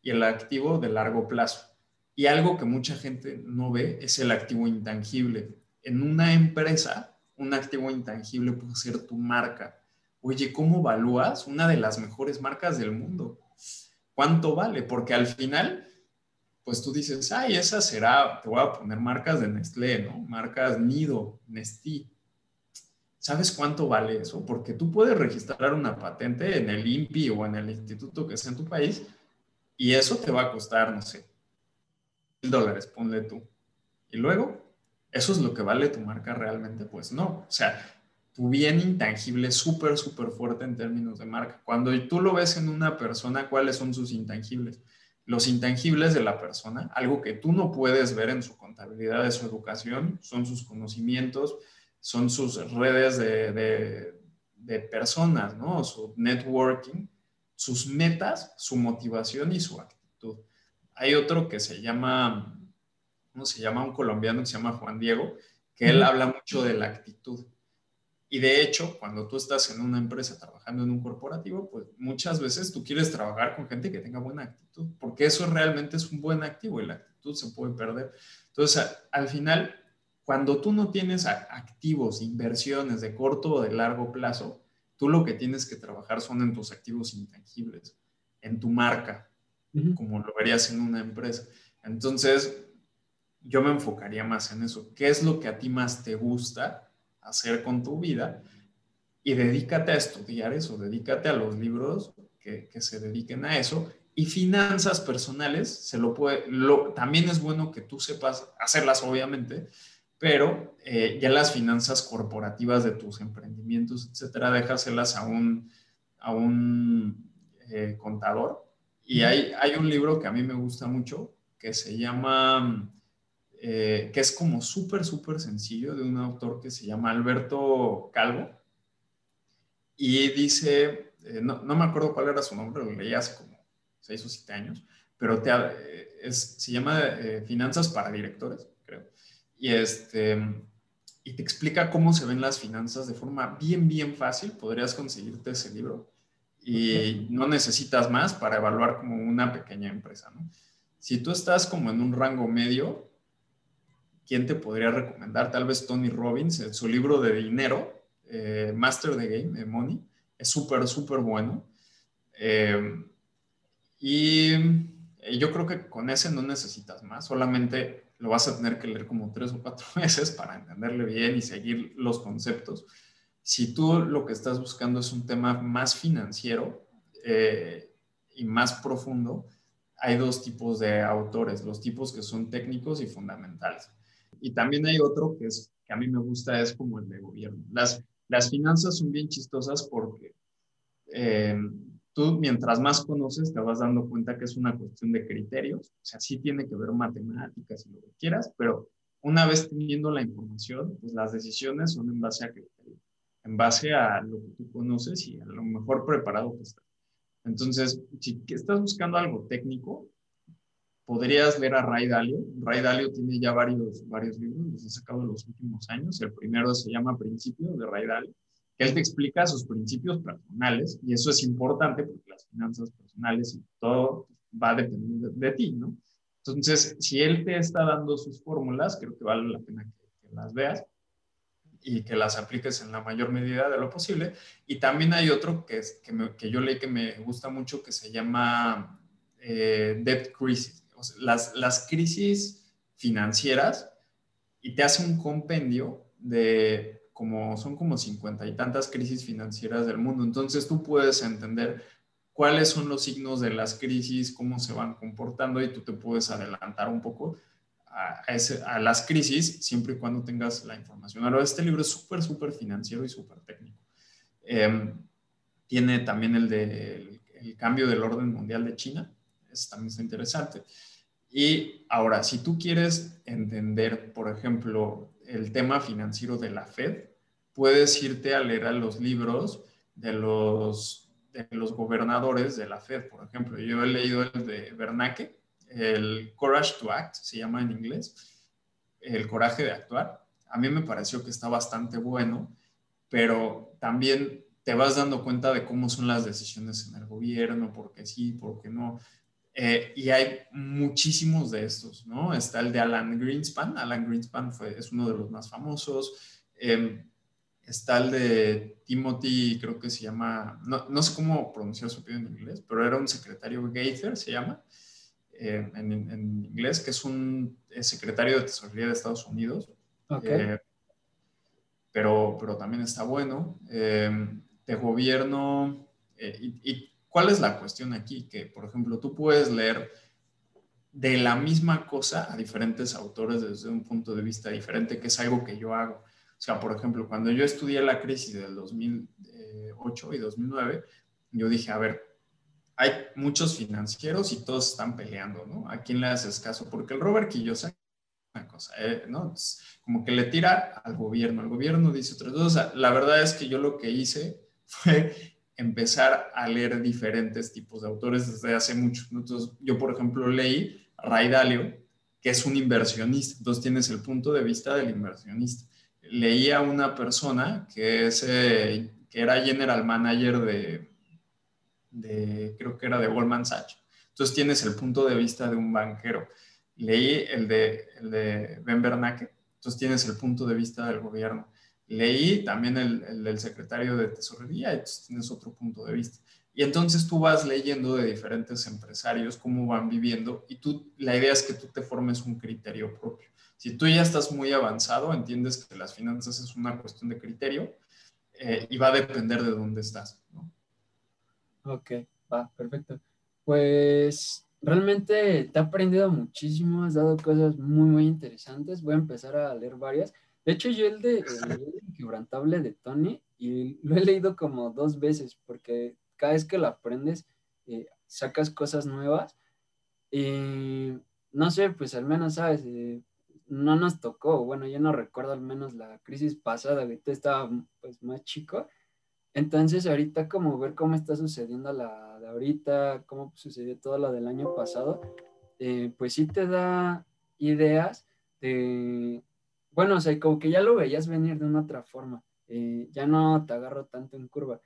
y el activo de largo plazo. Y algo que mucha gente no ve es el activo intangible. En una empresa, un activo intangible puede ser tu marca. Oye, ¿cómo evalúas una de las mejores marcas del mundo? ¿Cuánto vale? Porque al final, pues tú dices, ay, esa será, te voy a poner marcas de Nestlé, ¿no? Marcas Nido, Nestí. ¿Sabes cuánto vale eso? Porque tú puedes registrar una patente en el INPI o en el instituto que sea en tu país y eso te va a costar, no sé, dólares, ponle tú. Y luego, ¿eso es lo que vale tu marca realmente? Pues no. O sea, tu bien intangible es súper, súper fuerte en términos de marca. Cuando tú lo ves en una persona, ¿cuáles son sus intangibles? Los intangibles de la persona, algo que tú no puedes ver en su contabilidad de su educación, son sus conocimientos, son sus redes de, de personas, ¿no? Su networking, sus metas, su motivación y su actitud. Hay otro que se llama, ¿cómo se llama? Un colombiano que se llama Juan Diego, que él habla mucho de la actitud. Y de hecho, cuando tú estás en una empresa trabajando en un corporativo, pues muchas veces tú quieres trabajar con gente que tenga buena actitud, porque eso realmente es un buen activo y la actitud se puede perder. Entonces, al final, cuando tú no tienes activos, inversiones de corto o de largo plazo, tú lo que tienes que trabajar son en tus activos intangibles, en tu marca, como lo verías en una empresa. Entonces, yo me enfocaría más en eso. ¿Qué es lo que a ti más te gusta hacer con tu vida? Y dedícate a estudiar eso, dedícate a los libros que, que se dediquen a eso. Y finanzas personales, se lo puede, lo, también es bueno que tú sepas hacerlas, obviamente, pero eh, ya las finanzas corporativas de tus emprendimientos, etcétera, déjaselas a un, a un eh, contador. Y hay, hay un libro que a mí me gusta mucho que se llama, eh, que es como súper, súper sencillo, de un autor que se llama Alberto Calvo. Y dice, no, no, me acuerdo cuál era su nombre, lo leí hace como seis o siete años, pero te, es, se llama Finanzas para Directores y, este, y te explica cómo se ven las finanzas de forma bien, bien fácil. Podrías conseguirte ese libro y no necesitas más para evaluar como una pequeña empresa. ¿no? Si tú estás como en un rango medio, ¿quién te podría recomendar? Tal vez Tony Robbins, su libro de dinero, eh, Master the Game, de Money, es súper, súper bueno. Eh, y yo creo que con ese no necesitas más, solamente lo vas a tener que leer como tres o cuatro veces para entenderle bien y seguir los conceptos. Si tú lo que estás buscando es un tema más financiero eh, y más profundo, hay dos tipos de autores, los tipos que son técnicos y fundamentales. Y también hay otro que, es, que a mí me gusta, es como el de gobierno. Las, las finanzas son bien chistosas porque eh, tú mientras más conoces te vas dando cuenta que es una cuestión de criterios, o sea, sí tiene que ver matemáticas y lo que quieras, pero una vez teniendo la información, pues las decisiones son en base a criterios, en base a lo que tú conoces y a lo mejor preparado que estás. Entonces, si estás buscando algo técnico, podrías leer a Ray Dalio. Ray Dalio tiene ya varios, varios libros, los ha sacado en los últimos años. El primero se llama Principio de Ray Dalio él te explica sus principios personales y eso es importante porque las finanzas personales y todo va a depender de, ti, ¿no? Entonces, si él te está dando sus fórmulas, creo que vale la pena que, las veas y que las apliques en la mayor medida de lo posible. Y también hay otro que, es, que, yo leí que me gusta mucho que se llama eh, Debt Crisis, las, las crisis financieras y te hace un compendio de como son como cincuenta y tantas crisis financieras del mundo. Entonces tú puedes entender cuáles son los signos de las crisis, cómo se van comportando y tú te puedes adelantar un poco a, las crisis siempre y cuando tengas la información. Ahora, este libro es súper, súper financiero y súper técnico. Em, tiene también el de el, cambio del orden mundial de China, es también está interesante. Y ahora, si tú quieres entender, por ejemplo, el tema financiero de la Fed, puedes irte a leer a los libros de los, de los gobernadores de la Fed, por ejemplo. Yo he leído el de Bernanke, el Courage to Act, se llama en inglés, el coraje de actuar. A mí me pareció que está bastante bueno, pero también te vas dando cuenta de cómo son las decisiones en el gobierno, por qué sí, por qué no. Eh, y hay muchísimos de estos, ¿no? Está el de Alan Greenspan. Alan Greenspan fue, es uno de los más famosos. Eh, está el de Timothy, creo que se llama, no, no sé cómo pronunciar su apellido en inglés, pero era un secretario Gaither, se llama, eh, en, en, inglés, que es un secretario de Tesorería de Estados Unidos. Eh, pero, pero también está bueno. Eh, de gobierno, y, y, cuál es la cuestión aquí? Que, por ejemplo, tú puedes leer de la misma cosa a diferentes autores desde un punto de vista diferente, que es algo que yo hago. O sea, por ejemplo, cuando yo estudié la crisis del 2008 y 2009, yo dije, a ver, hay muchos financieros y todos están peleando, ¿no? ¿A quién le haces caso? Porque el Robert Kiyosaki una cosa, ¿eh? ¿no? como que le tira al gobierno, el gobierno dice otras cosas. la verdad es que yo lo que hice fue empezar a leer diferentes tipos de autores desde hace mucho. Entonces, yo, por ejemplo, leí Ray Dalio, que es un inversionista. Entonces, tienes el punto de vista del inversionista leía a una persona que, es, que era general manager de, de, creo que era de Goldman Sachs. Entonces tienes el punto de vista de un banquero. Leí el de, el de Ben Bernanke, entonces tienes el punto de vista del gobierno. Leí también el, el del secretario de Tesorería, entonces tienes otro punto de vista. Y entonces tú vas leyendo de diferentes empresarios cómo van viviendo y tú, la idea es que tú te formes un criterio propio. Si tú ya estás muy avanzado, entiendes que las finanzas es una cuestión de criterio eh, y va a depender de dónde estás. ¿no? Ok, va, perfecto. Pues realmente te he aprendido muchísimo, has dado cosas muy, muy interesantes. Voy a empezar a leer varias. De hecho, yo el de el Inquebrantable de Tony, y lo he leído como dos veces, porque cada vez que lo aprendes, eh, sacas cosas nuevas. Y no sé, pues al menos, ¿sabes? Eh, no nos tocó, bueno, yo no recuerdo al menos la crisis pasada, ahorita estaba pues más chico. Entonces, ahorita como ver cómo está sucediendo la de ahorita, cómo sucedió todo lo del año pasado, eh, pues sí te da ideas de, bueno, o sea, como que ya lo veías venir de una otra forma, eh, ya no te agarro tanto en curva.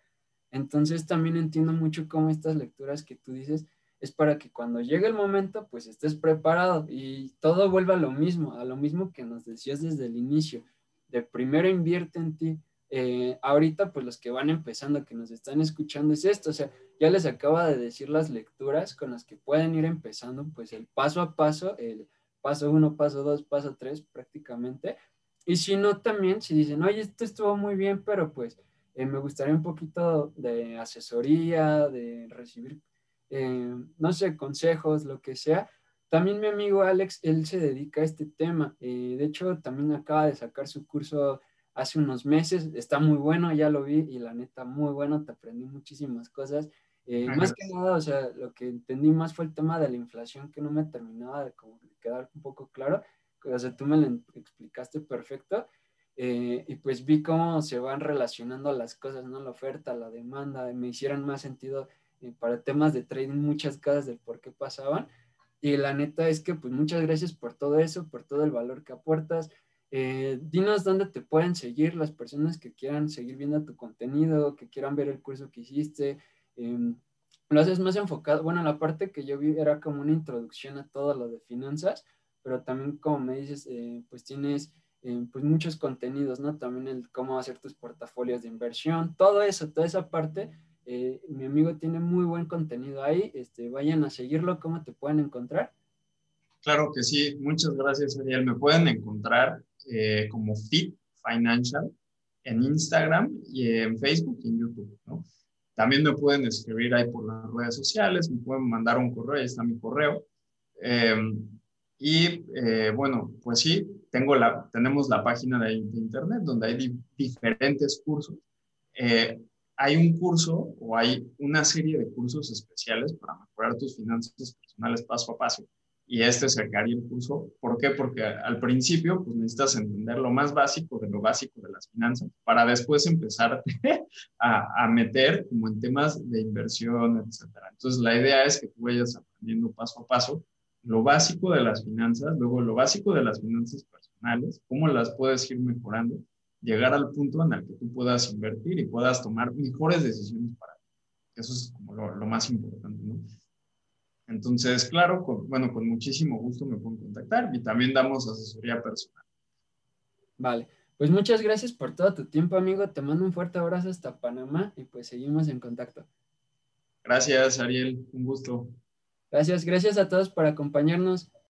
Entonces también entiendo mucho cómo estas lecturas que tú dices es para que cuando llegue el momento, pues estés preparado y todo vuelva a lo mismo, a lo mismo que nos decías desde el inicio, de primero invierte en ti. Eh, ahorita, pues los que van empezando, que nos están escuchando, es esto, o sea, ya les acaba de decir las lecturas con las que pueden ir empezando, pues el paso a paso, el paso uno, paso dos, paso tres prácticamente. Y si no, también, si dicen, oye, esto estuvo muy bien, pero pues eh, me gustaría un poquito de asesoría, de recibir, eh, no sé, consejos, lo que sea. También mi amigo Alex, él se dedica a este tema. Eh, de hecho, también acaba de sacar su curso hace unos meses. Está muy bueno, ya lo vi y la neta, muy bueno, te aprendí muchísimas cosas. más que nada, o sea, lo que entendí más fue el tema de la inflación que no me terminaba de como quedar un poco claro. O sea, tú me lo explicaste perfecto. Eh, y pues vi cómo se van relacionando las cosas, ¿no? La oferta, la demanda, me hicieron más sentido eh, para temas de trading muchas cosas del por qué pasaban. Y la neta es que pues muchas gracias por todo eso, por todo el valor que aportas. Eh, dinos dónde te pueden seguir las personas que quieran seguir viendo tu contenido, que quieran ver el curso que hiciste. Em, lo haces más enfocado, bueno, la parte que yo vi era como una introducción a todo lo de finanzas, pero también como me dices, pues tienes eh, pues muchos contenidos, ¿no? También el cómo hacer tus portafolios de inversión, todo eso, toda esa parte. Eh, mi amigo tiene muy buen contenido ahí, este, vayan a seguirlo, ¿cómo te pueden encontrar? Claro que sí, muchas gracias Ariel. Me pueden encontrar eh, como Fit Financial en Instagram y en Facebook y en YouTube, ¿no? También me pueden escribir ahí por las redes sociales, me pueden mandar un correo, ahí está mi correo. y bueno, pues sí, tengo la, tenemos la página de, internet donde hay diferentes cursos. Eh, hay un curso o hay una serie de cursos especiales para mejorar tus finanzas personales paso a paso. Y este es el curso. ¿Por qué? Porque al principio pues, necesitas entender lo más básico de lo básico de las finanzas para después empezar a, a meter como en temas de inversión, etc. Entonces la idea es que tú vayas aprendiendo paso a paso lo básico de las finanzas, luego lo básico de las finanzas personales cómo las puedes ir mejorando, llegar al punto en el que tú puedas invertir y puedas tomar mejores decisiones para ti. Eso es como lo, más importante, ¿no? Entonces, claro, bueno, con muchísimo gusto me pueden contactar y también damos asesoría personal. Vale, pues muchas gracias por todo tu tiempo, amigo. Te mando un fuerte abrazo hasta Panamá y pues seguimos en contacto. Gracias, Ariel. Un gusto. Gracias, gracias a todos por acompañarnos.